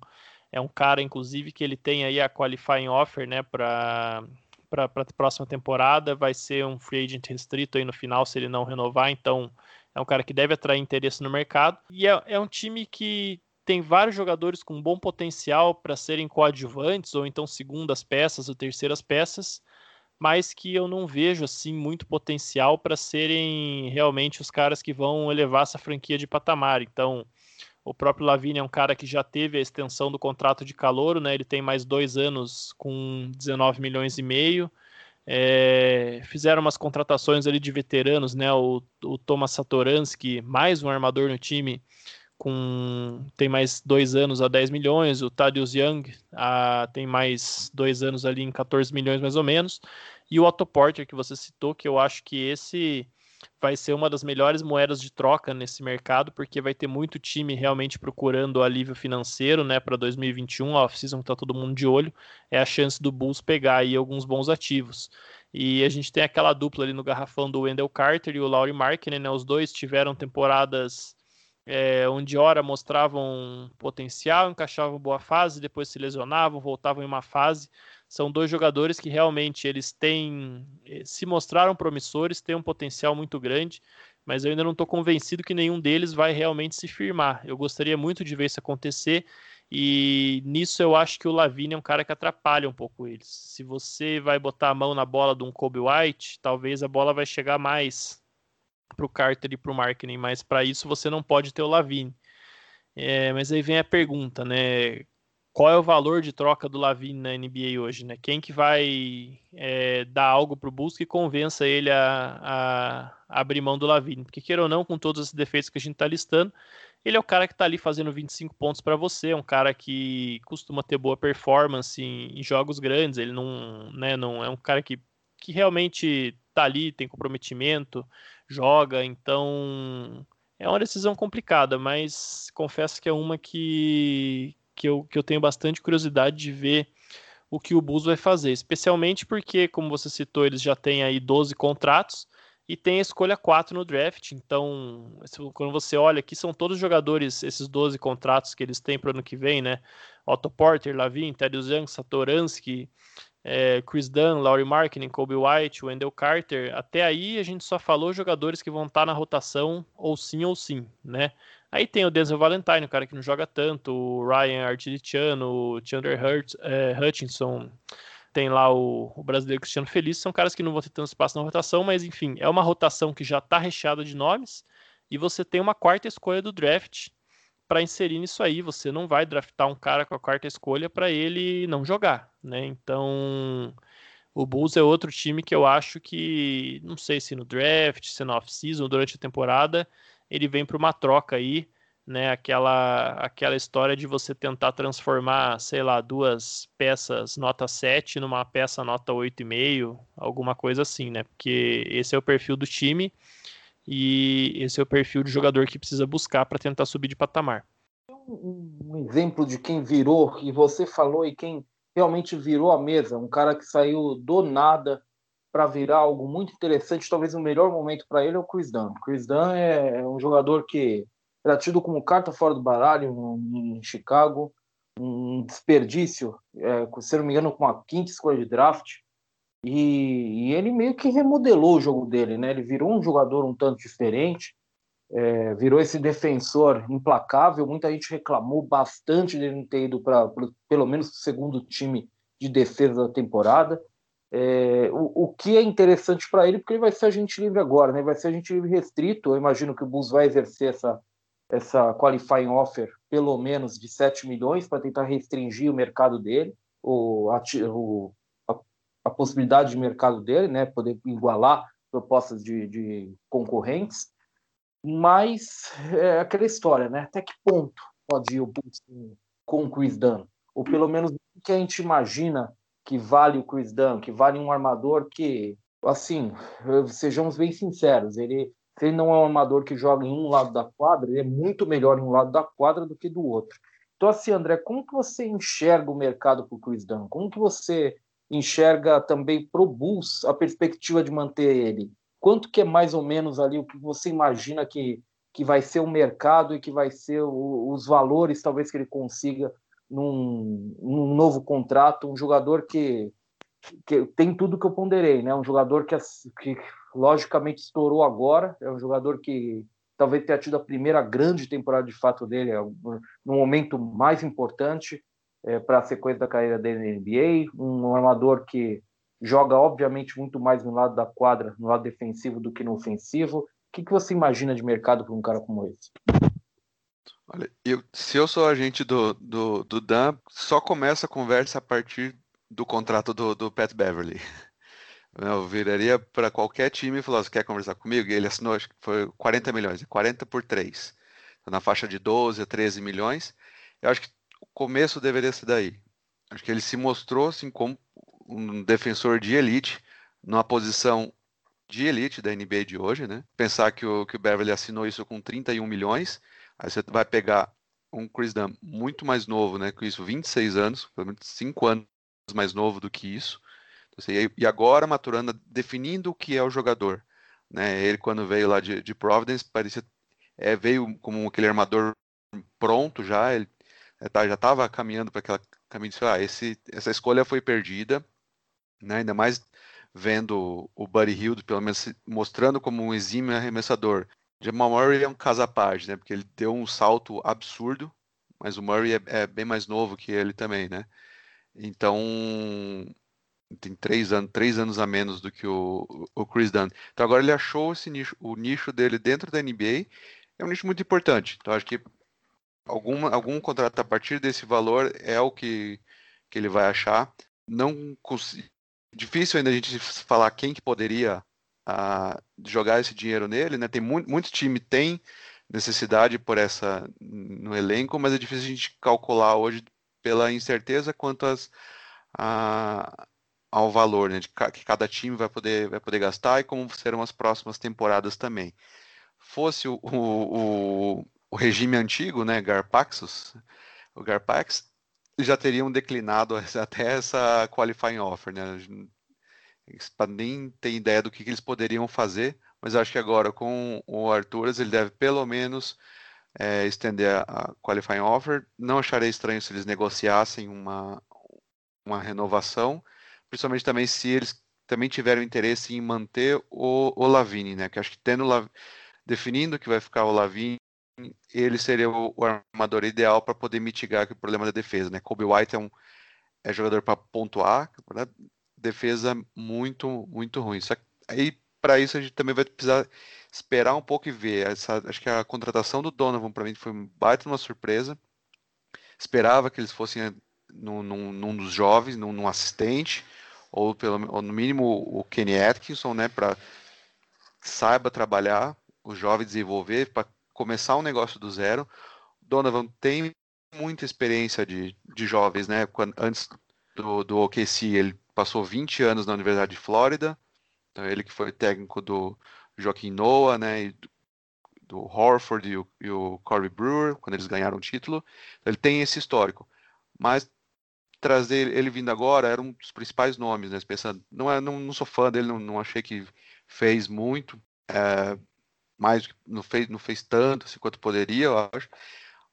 é um cara, inclusive, que ele tem aí a qualifying offer né, para para a próxima temporada. Vai ser um free agent restrito aí no final se ele não renovar. Então, é um cara que deve atrair interesse no mercado. E é, é um time que tem vários jogadores com bom potencial para serem coadjuvantes ou então segundas peças ou terceiras peças, mas que eu não vejo assim muito potencial para serem realmente os caras que vão elevar essa franquia de patamar. Então, o próprio Lavigne é um cara que já teve a extensão do contrato de calor, né? Ele tem mais dois anos com 19 milhões e meio. É, fizeram umas contratações ali de veteranos, né? O, o Thomas Satoransky, mais um armador no time, com tem mais dois anos a 10 milhões, o Thaddeus Young a, tem mais dois anos ali em 14 milhões mais ou menos, e o Otto Porter que você citou, que eu acho que esse vai ser uma das melhores moedas de troca nesse mercado, porque vai ter muito time realmente procurando alívio financeiro, né, para 2021, a off-season que tá todo mundo de olho, é a chance do Bulls pegar aí alguns bons ativos. E a gente tem aquela dupla ali no garrafão do Wendell Carter e o Laurie Markkinen, né, os dois tiveram temporadas é, onde ora mostravam potencial, encaixavam boa fase, depois se lesionavam, voltavam em uma fase. São dois jogadores que realmente eles têm eh, se mostraram promissores, têm um potencial muito grande, mas eu ainda não estou convencido que nenhum deles vai realmente se firmar. Eu gostaria muito de ver isso acontecer. E nisso eu acho que o Lavine é um cara que atrapalha um pouco eles. Se você vai botar a mão na bola de um Kobe White, talvez a bola vai chegar mais para o Carter e para o Marketing, mas para isso você não pode ter o Lavine. É, mas aí vem a pergunta, né? Qual é o valor de troca do Lavine na NBA hoje, né? Quem que vai é, dar algo para o Bulls que convença ele a, a, abrir mão do Lavine? Porque queira ou não, com todos os defeitos que a gente está listando, ele é o cara que está ali fazendo 25 pontos para você, é um cara que costuma ter boa performance em, em, jogos grandes, ele não, né, não é um cara que, que realmente está ali, tem comprometimento, joga, então é uma decisão complicada, mas confesso que é uma que, que, eu, que eu tenho bastante curiosidade de ver o que o Bulls vai fazer, especialmente porque, como você citou, eles já têm aí 12 contratos e tem a escolha 4 no draft, então quando você olha aqui, são todos jogadores, esses 12 contratos que eles têm para o ano que vem, né? Otto Porter, Lavin, Ted Young, Satoransky, é, Chris Dunn, Laurie Marketing, Kobe White, Wendell Carter, até aí a gente só falou jogadores que vão estar na rotação ou sim ou sim, né? Aí tem o Denzel Valentine, o cara que não joga tanto, o Ryan Artidiciano, o Chandler Hurt, é, Hutchinson, tem lá o, o, brasileiro Cristiano Feliz, são caras que não vão ter tanto espaço na rotação, mas enfim, é uma rotação que já está recheada de nomes, e você tem uma quarta escolha do draft para inserir nisso aí. Você não vai draftar um cara com a quarta escolha para ele não jogar, né? Então, o Bulls é outro time que eu acho que, não sei se no draft, se na off-season, durante a temporada, ele vem para uma troca aí, né? Aquela, aquela história de você tentar transformar, sei lá, duas peças nota 7 numa peça nota 8,5, alguma coisa assim, né? Porque esse é o perfil do time e esse é o perfil de jogador que precisa buscar para tentar subir de patamar. Um exemplo de quem virou, e você falou, e quem realmente virou a mesa, um cara que saiu do nada para virar algo muito interessante, talvez o melhor momento para ele é o Chris Dunn. Chris Dunn é um jogador que era tido como carta fora do baralho em Chicago, um desperdício, é, se não me engano, com a quinta escolha de draft, e, e, ele meio que remodelou o jogo dele, né? Ele virou um jogador um tanto diferente, é, virou esse defensor implacável. Muita gente reclamou bastante dele não ter ido para pelo menos o segundo time de defesa da temporada. É, o, o, que é interessante para ele, porque ele vai ser agente livre agora, né? Vai ser agente livre restrito. Eu imagino que o Bulls vai exercer essa, essa qualifying offer pelo menos de 7 milhões para tentar restringir o mercado dele, o, o a possibilidade de mercado dele, né, poder igualar propostas de, de concorrentes, mas é aquela história, né, até que ponto pode ir o Bulls com o Chris Dunn, ou pelo menos o que a gente imagina que vale o Chris Dunn, que vale um armador que, assim, sejamos bem sinceros, ele, se ele não é um armador que joga em um lado da quadra, ele é muito melhor em um lado da quadra do que do outro. Então, assim, André, como que você enxerga o mercado para o Chris Dunn? Como que você enxerga também para o Bulls a perspectiva de manter ele? Quanto que é mais ou menos ali o que você imagina que, que vai ser o mercado e que vai ser o, os valores talvez que ele consiga num, num, novo contrato, um jogador que, que tem tudo que eu ponderei, né? Um jogador que, que logicamente estourou agora, é um jogador que talvez tenha tido a primeira grande temporada de fato dele, é no momento mais importante, é, para a sequência da carreira dele na NBA, um armador que joga obviamente muito mais no lado da quadra, no lado defensivo do que no ofensivo. O que, que você imagina de mercado para um cara como esse? Olha, eu, se eu sou agente do, do, do Dan, só começa a conversa a partir do contrato do, do Pat Beverly. *laughs* Eu viraria para qualquer time e falasse, você quer conversar comigo? E ele assinou, acho que foi 40 milhões, 40 por 3. Tá na faixa de 12 a 13 milhões. Eu acho que começo deveria ser daí. Acho que ele se mostrou assim como um defensor de elite, numa posição de elite da NBA de hoje, né? Pensar que o, que o Beverly assinou isso com 31 milhões, aí você vai pegar um Chris Dunn muito mais novo, né? Com isso, 26 anos, pelo menos 5 anos mais novo do que isso. Então, assim, e agora maturando, definindo o que é o jogador. Né? Ele, quando veio lá de, de Providence, parecia, é, veio como aquele armador pronto já, ele tá, já estava caminhando para aquela caminho de ah, esse, essa escolha foi perdida, né? ainda mais vendo o Buddy Hield, pelo menos mostrando como um exímio arremessador. Jamal Murray é um parte, né? porque ele deu um salto absurdo, mas o Murray é, é bem mais novo que ele também, né? Então, tem três anos, três anos a menos do que o, o Chris Dunn. Então agora ele achou esse nicho, o nicho dele dentro da NBA. É um nicho muito importante. Então acho que alguma, algum contrato a partir desse valor é o que, que ele vai achar. Não difícil ainda a gente falar quem que poderia uh, jogar esse dinheiro nele, né? Tem muito, muito time tem necessidade por essa no elenco, mas é difícil a gente calcular hoje pela incerteza quanto às, a, ao valor né, de que cada time vai poder, vai poder gastar e como serão as próximas temporadas também. Fosse o, o regime antigo, né, Garpaxos, o Garpax, já teriam declinado *laughs* até essa qualifying offer, né? Para nem ter ideia do que, que, eles poderiam fazer, mas acho que agora com o Arturas ele deve pelo menos é, estender a, qualifying offer. Não acharei estranho se eles negociassem uma, uma renovação, principalmente também se eles também tiveram interesse em manter o, o Lavine, né? Que acho que tendo definindo que vai ficar o Lavine, ele seria o, armador ideal para poder mitigar o problema da defesa, né? Kobe White é um é jogador para pontuar, né? defesa muito muito ruim. Só que aí para isso a gente também vai precisar esperar um pouco e ver. Essa, acho que a contratação do Donovan para mim foi baita uma surpresa. Esperava que eles fossem num, num, num dos jovens, num, num, assistente, ou, pelo, ou no mínimo o Kenny Atkinson, né, para saiba trabalhar, o jovem desenvolver, para começar um negócio do zero. Donovan tem muita experiência de, de jovens, né? Quando, antes do, do OKC, ele passou 20 anos na Universidade de Flórida, então ele que foi técnico do Joaquim Noah, né? Do, do Horford e o, e o Corey Brewer, quando eles ganharam o título. Então, ele tem esse histórico. Mas trazer ele vindo agora era um dos principais nomes, né? Pensando, não, é, não, não sou fã dele, não, não achei que fez muito, é, mais não fez, não fez tanto assim, quanto poderia, eu acho.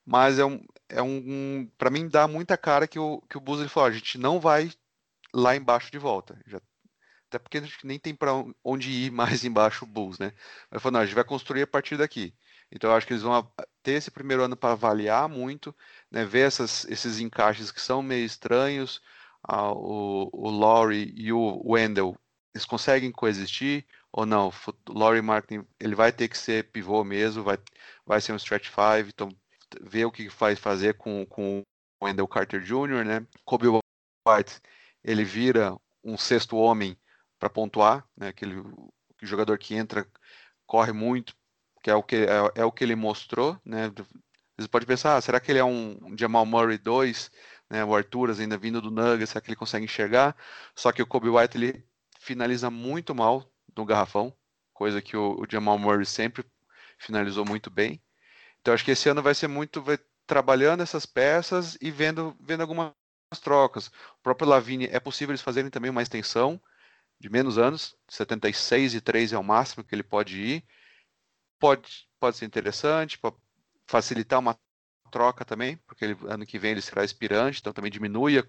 Mas é um, é um, para mim dá muita cara que o que o Bus ele falou, a gente não vai lá embaixo de volta. Já, até porque a gente nem tem para onde ir *laughs* mais embaixo o Bulls, né? Mas falou, não, a gente vai construir a partir daqui. Então eu acho que eles vão ter esse primeiro ano para avaliar muito, né, ver essas, esses encaixes que são meio estranhos. Ah, o, o Laurie e o Wendell, eles conseguem coexistir ou não? O Laurie Martin, ele vai ter que ser pivô mesmo, vai, vai ser um stretch five, então ver o que vai fazer com, com o Wendell Carter Jr., né? Kobe White, ele vira um sexto homem para pontuar, né? Aquele jogador que entra, corre muito, que é o que, é, é o que ele mostrou, né? Você pode pensar, ah, será que ele é um Jamal Murray 2, né? O Arturas ainda vindo do Nuggets, será que ele consegue enxergar? Só que o Kobe White ele finaliza muito mal no garrafão, coisa que o, o Jamal Murray sempre finalizou muito bem. Então acho que esse ano vai ser muito vai, trabalhando essas peças e vendo vendo algumas trocas. O próprio Lavine é possível eles fazerem também uma extensão de menos anos, 76 e 3 é o máximo que ele pode ir pode, pode ser interessante, pode facilitar uma troca também, porque ele, ano que vem ele será aspirante, então também diminui a,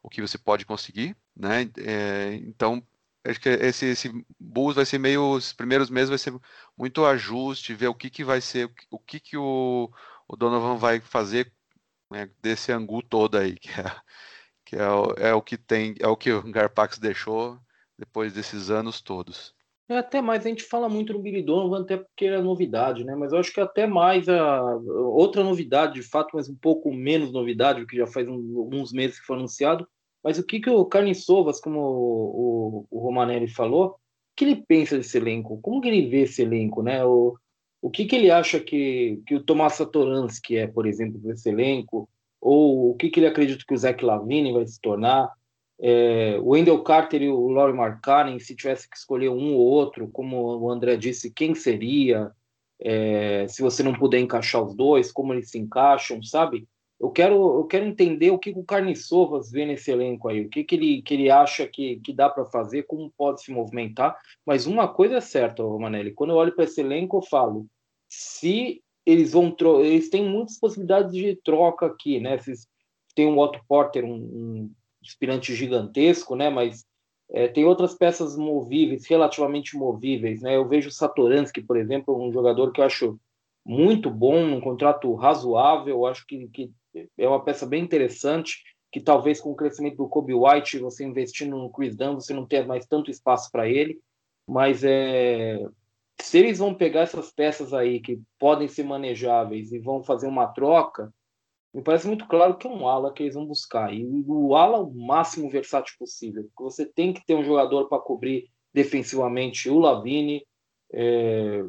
o que você pode conseguir, né? É, então acho que esse, esse Bulls vai ser meio, os primeiros meses vai ser muito ajuste, ver o que, que vai ser, o que, que o, o Donovan vai fazer né, desse angu todo aí, *laughs* que é, que é, o, é o que tem, é o que o Garpax deixou, depois desses anos todos. É, até mais, a gente fala muito no Billy Donovan, até porque é novidade, né? Mas eu acho que até mais a outra novidade, de fato, mas um pouco menos novidade, que já faz um, alguns meses que foi anunciado. Mas o que, que o Carne Sovas, como o, o, o Romanelli falou, o que ele pensa desse elenco? Como que ele vê esse elenco, né? O, o que, que ele acha que, que o Tomás Satoransky é, por exemplo, desse elenco? Ou o que, que ele acredita que o Zach Lavine vai se tornar? É, o Wendell Carter e o Laurie Markkanen, se tivesse que escolher um ou outro, como o André disse, quem seria? É, se você não puder encaixar os dois, como eles se encaixam, sabe? Eu quero, eu quero entender o que o Carniçovas vê nesse elenco aí, o que, que, ele, que ele acha que, que dá para fazer, como pode se movimentar. Mas uma coisa é certa, Manelli, quando eu olho para esse elenco, eu falo: se eles vão. Eles têm muitas possibilidades de troca aqui, né? tem um Otto Porter, um, um aspirante gigantesco, né? Mas é, tem outras peças movíveis, relativamente movíveis, né? Eu vejo o Satoransky, por exemplo, um jogador que eu acho muito bom, um contrato razoável, acho que, que é uma peça bem interessante, que talvez com o crescimento do Kobe White, você investindo no Chris Dunn, você não tenha mais tanto espaço para ele, mas é, se eles vão pegar essas peças aí que podem ser manejáveis e vão fazer uma troca, me parece muito claro que é um ala que eles vão buscar. E o ala o máximo versátil possível. Porque você tem que ter um jogador para cobrir defensivamente o Lavine. É,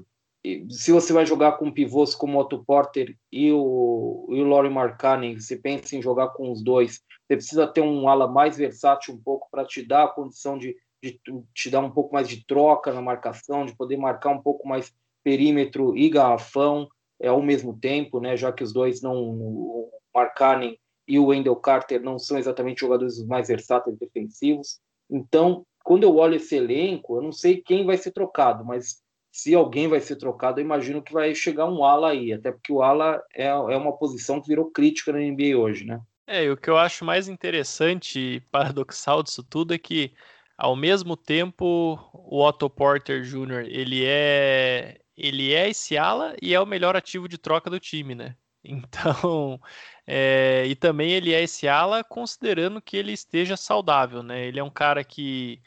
se você vai jogar com pivôs como o Otto Porter e o, e o Laurie Markkanen, você pensa em jogar com os dois, você precisa ter um ala mais versátil um pouco para te dar a condição de, de te dar um pouco mais de troca na marcação, de poder marcar um pouco mais perímetro e garrafão é, ao mesmo tempo, né, já que os dois não, o Markkanen e o Wendell Carter não são exatamente jogadores mais versáteis defensivos. Então, quando eu olho esse elenco, eu não sei quem vai ser trocado, mas se alguém vai ser trocado, eu imagino que vai chegar um ala aí, até porque o ala é, é uma posição que virou crítica na NBA hoje, né? É, e o que eu acho mais interessante e paradoxal disso tudo é que, ao mesmo tempo, o Otto Porter Jr., ele é ele é esse ala e é o melhor ativo de troca do time, né? *laughs* Então, é, e também ele é esse ala considerando que ele esteja saudável, né? Ele é um cara que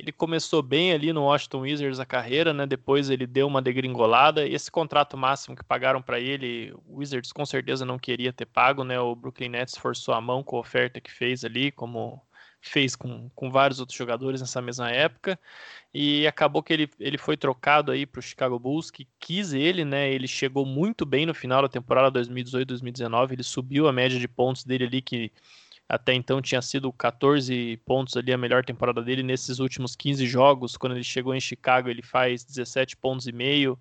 ele começou bem ali no Washington Wizards a carreira, né? Depois ele deu uma degringolada. Esse contrato máximo que pagaram para ele, o Wizards com certeza não queria ter pago, né? O Brooklyn Nets forçou a mão com a oferta que fez ali, como fez com, com vários outros jogadores nessa mesma época e acabou que ele, ele foi trocado aí para o Chicago Bulls, que quis ele, né? Ele chegou muito bem no final da temporada 2018-2019, ele subiu a média de pontos dele ali, que até então tinha sido 14 pontos ali a melhor temporada dele. Nesses últimos 15 jogos, quando ele chegou em Chicago, ele faz 17 pontos e meio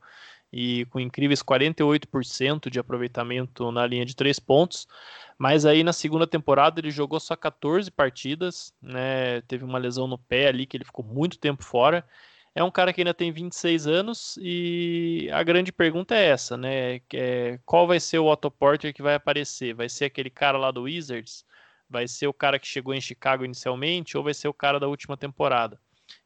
e com incríveis 48% de aproveitamento na linha de três pontos. Mas aí na segunda temporada ele jogou só 14 partidas, né? Teve uma lesão no pé ali que ele ficou muito tempo fora. É um cara que ainda tem 26 anos e a grande pergunta é essa, né? É, qual vai ser o Otto Porter que vai aparecer? Vai ser aquele cara lá do Wizards? Vai ser o cara que chegou em Chicago inicialmente ou vai ser o cara da última temporada?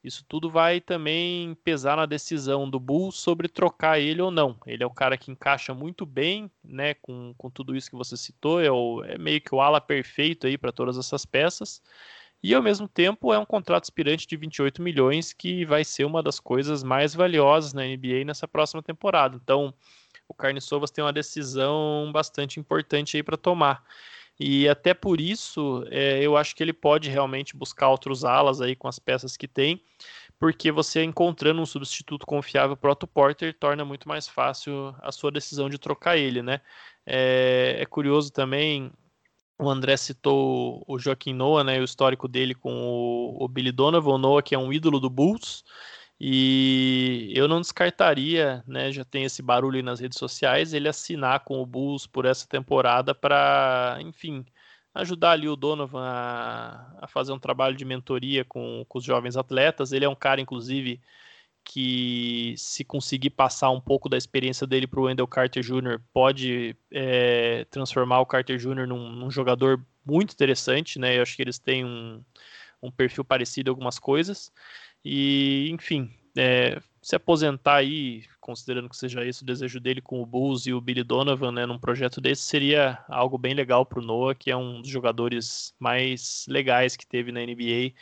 Isso tudo vai também pesar na decisão do Bulls sobre trocar ele ou não. Ele é o cara que encaixa muito bem, né, com, com tudo isso que você citou, é, o, é meio que o ala perfeito aí para todas essas peças. E ao mesmo tempo é um contrato aspirante de 28 milhões que vai ser uma das coisas mais valiosas na NBA nessa próxima temporada. Então, o Carne Sovas tem uma decisão bastante importante aí para tomar. E até por isso, é, eu acho que ele pode realmente buscar outros alas aí com as peças que tem, porque você encontrando um substituto confiável para o Otto Porter torna muito mais fácil a sua decisão de trocar ele, né? É, é curioso também, o André citou o Joaquim Noah, né, o histórico dele com o, o Billy Donovan, o Noah que é um ídolo do Bulls, e eu não descartaria, né, já tem esse barulho nas redes sociais, ele assinar com o Bulls por essa temporada para, enfim, ajudar ali o Donovan a, a, fazer um trabalho de mentoria com, com os jovens atletas. Ele é um cara, inclusive, que se conseguir passar um pouco da experiência dele para o Wendell Carter Jr., pode é, transformar o Carter Jr. Num, num, jogador muito interessante, né? Eu acho que eles têm um, um perfil parecido em algumas coisas. E, enfim, é, se aposentar aí, considerando que seja esse o desejo dele com o Bulls e o Billy Donovan, né, num projeto desse, seria algo bem legal para o Noah, que é um dos jogadores mais legais que teve na NBA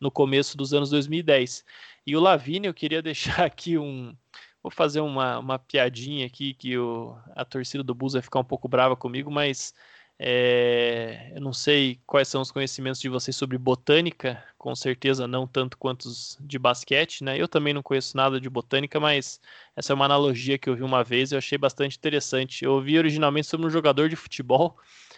no começo dos anos 2010. E o Lavini, eu queria *laughs* deixar aqui um. Vou fazer uma, uma piadinha aqui que o, a torcida do Bulls vai ficar um pouco brava comigo, mas é, eu não sei quais são os conhecimentos de vocês sobre botânica, com certeza não tanto quanto os de basquete, né? Eu também não conheço nada de botânica, mas essa é uma analogia que eu vi uma vez e eu achei bastante interessante. Eu ouvi originalmente sobre um jogador de futebol,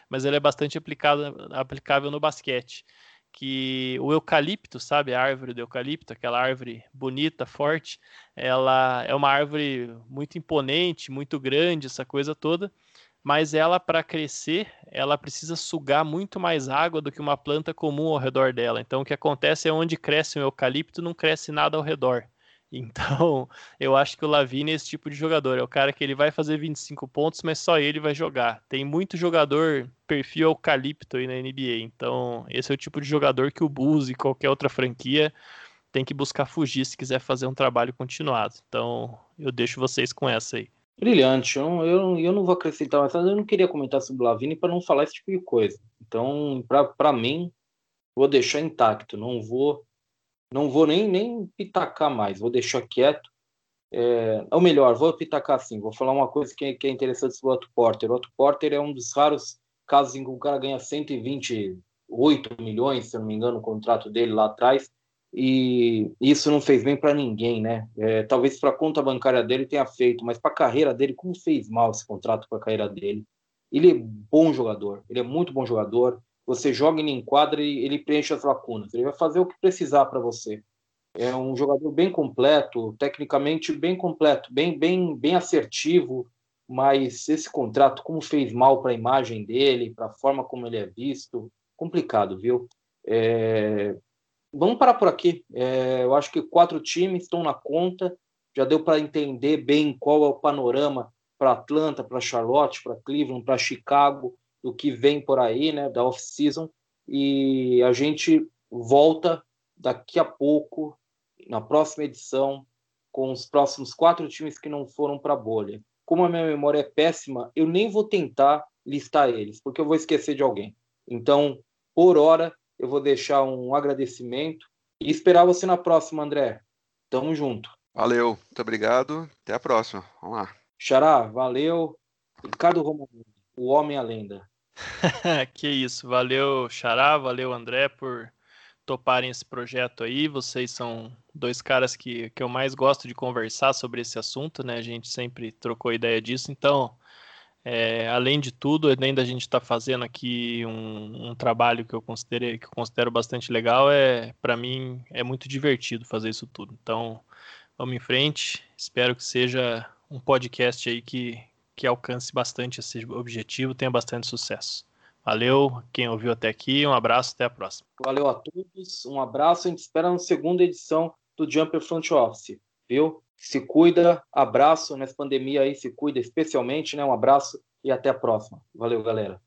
mas ele é bastante aplicado, aplicável no basquete. Que o eucalipto, sabe, a árvore do eucalipto, aquela árvore bonita, forte, ela é uma árvore muito imponente, muito grande, essa coisa toda mas ela para crescer, ela precisa sugar muito mais água do que uma planta comum ao redor dela. Então o que acontece é onde cresce um eucalipto, não cresce nada ao redor. *laughs* Então, eu acho que o Lavini é esse tipo de jogador. É o cara que ele vai fazer 25 pontos, mas só ele vai jogar. Tem muito jogador perfil eucalipto aí na NBA. Então, esse é o tipo de jogador que o Bulls e qualquer outra franquia tem que buscar fugir se quiser fazer um trabalho continuado. Então, eu deixo vocês com essa aí. Brilhante. Eu, não, eu, eu não vou acrescentar mais nada. Eu não queria comentar sobre o Lavini para não falar esse tipo de coisa. Então, para mim, vou deixar intacto. Não vou não vou nem, nem pitacar mais. Vou deixar quieto. É, ou melhor, vou pitacar assim. Vou falar uma coisa que, que é interessante sobre o Otto Porter. O Otto Porter é um dos raros casos em que o cara ganha 128 milhões, se eu não me engano, o contrato dele lá atrás e isso não fez bem para ninguém, né? É, talvez para a conta bancária dele tenha feito, mas para a carreira dele, como fez mal esse contrato para a carreira dele? Ele é bom jogador, ele é muito bom jogador. Você joga ele em quadra e ele preenche as lacunas. Ele vai fazer o que precisar para você. É um jogador bem completo, tecnicamente bem completo, bem, bem, bem assertivo. Mas esse contrato, como fez mal para a imagem dele, para a forma como ele é visto, complicado, viu? É, Vamos parar por aqui. É, eu acho que quatro times estão na conta. Já deu para entender bem qual é o panorama para Atlanta, para Charlotte, para Cleveland, para Chicago, do que vem por aí, né, da off-season. E a gente volta daqui a pouco, na próxima edição, com os próximos quatro times que não foram para a bolha. Como a minha memória é péssima, eu nem vou tentar listar eles, porque eu vou esquecer de alguém. Então, por hora, eu vou deixar um agradecimento e esperar você na próxima, André. Tamo junto. Valeu, muito obrigado. Até a próxima. Vamos lá. Xará, valeu. Ricardo Romano, o homem a lenda. *laughs* que isso, valeu Xará, valeu André por toparem esse projeto aí. Vocês são dois caras que, que eu mais gosto de conversar sobre esse assunto, né? A gente sempre trocou ideia disso, então é, além de tudo, além da gente estar tá fazendo aqui um, um, trabalho que eu considero que eu considero bastante legal, é para mim é muito divertido fazer isso tudo. Então, vamos em frente. Espero que seja um podcast aí que, que alcance bastante esse objetivo, tenha bastante sucesso. Valeu, quem ouviu até aqui, um abraço, até a próxima. Valeu a todos, um abraço, a gente espera na segunda edição do Jumper Front Office, viu? Se cuida, abraço nessa pandemia aí, se cuida especialmente, né? Um abraço e até a próxima. Valeu, galera.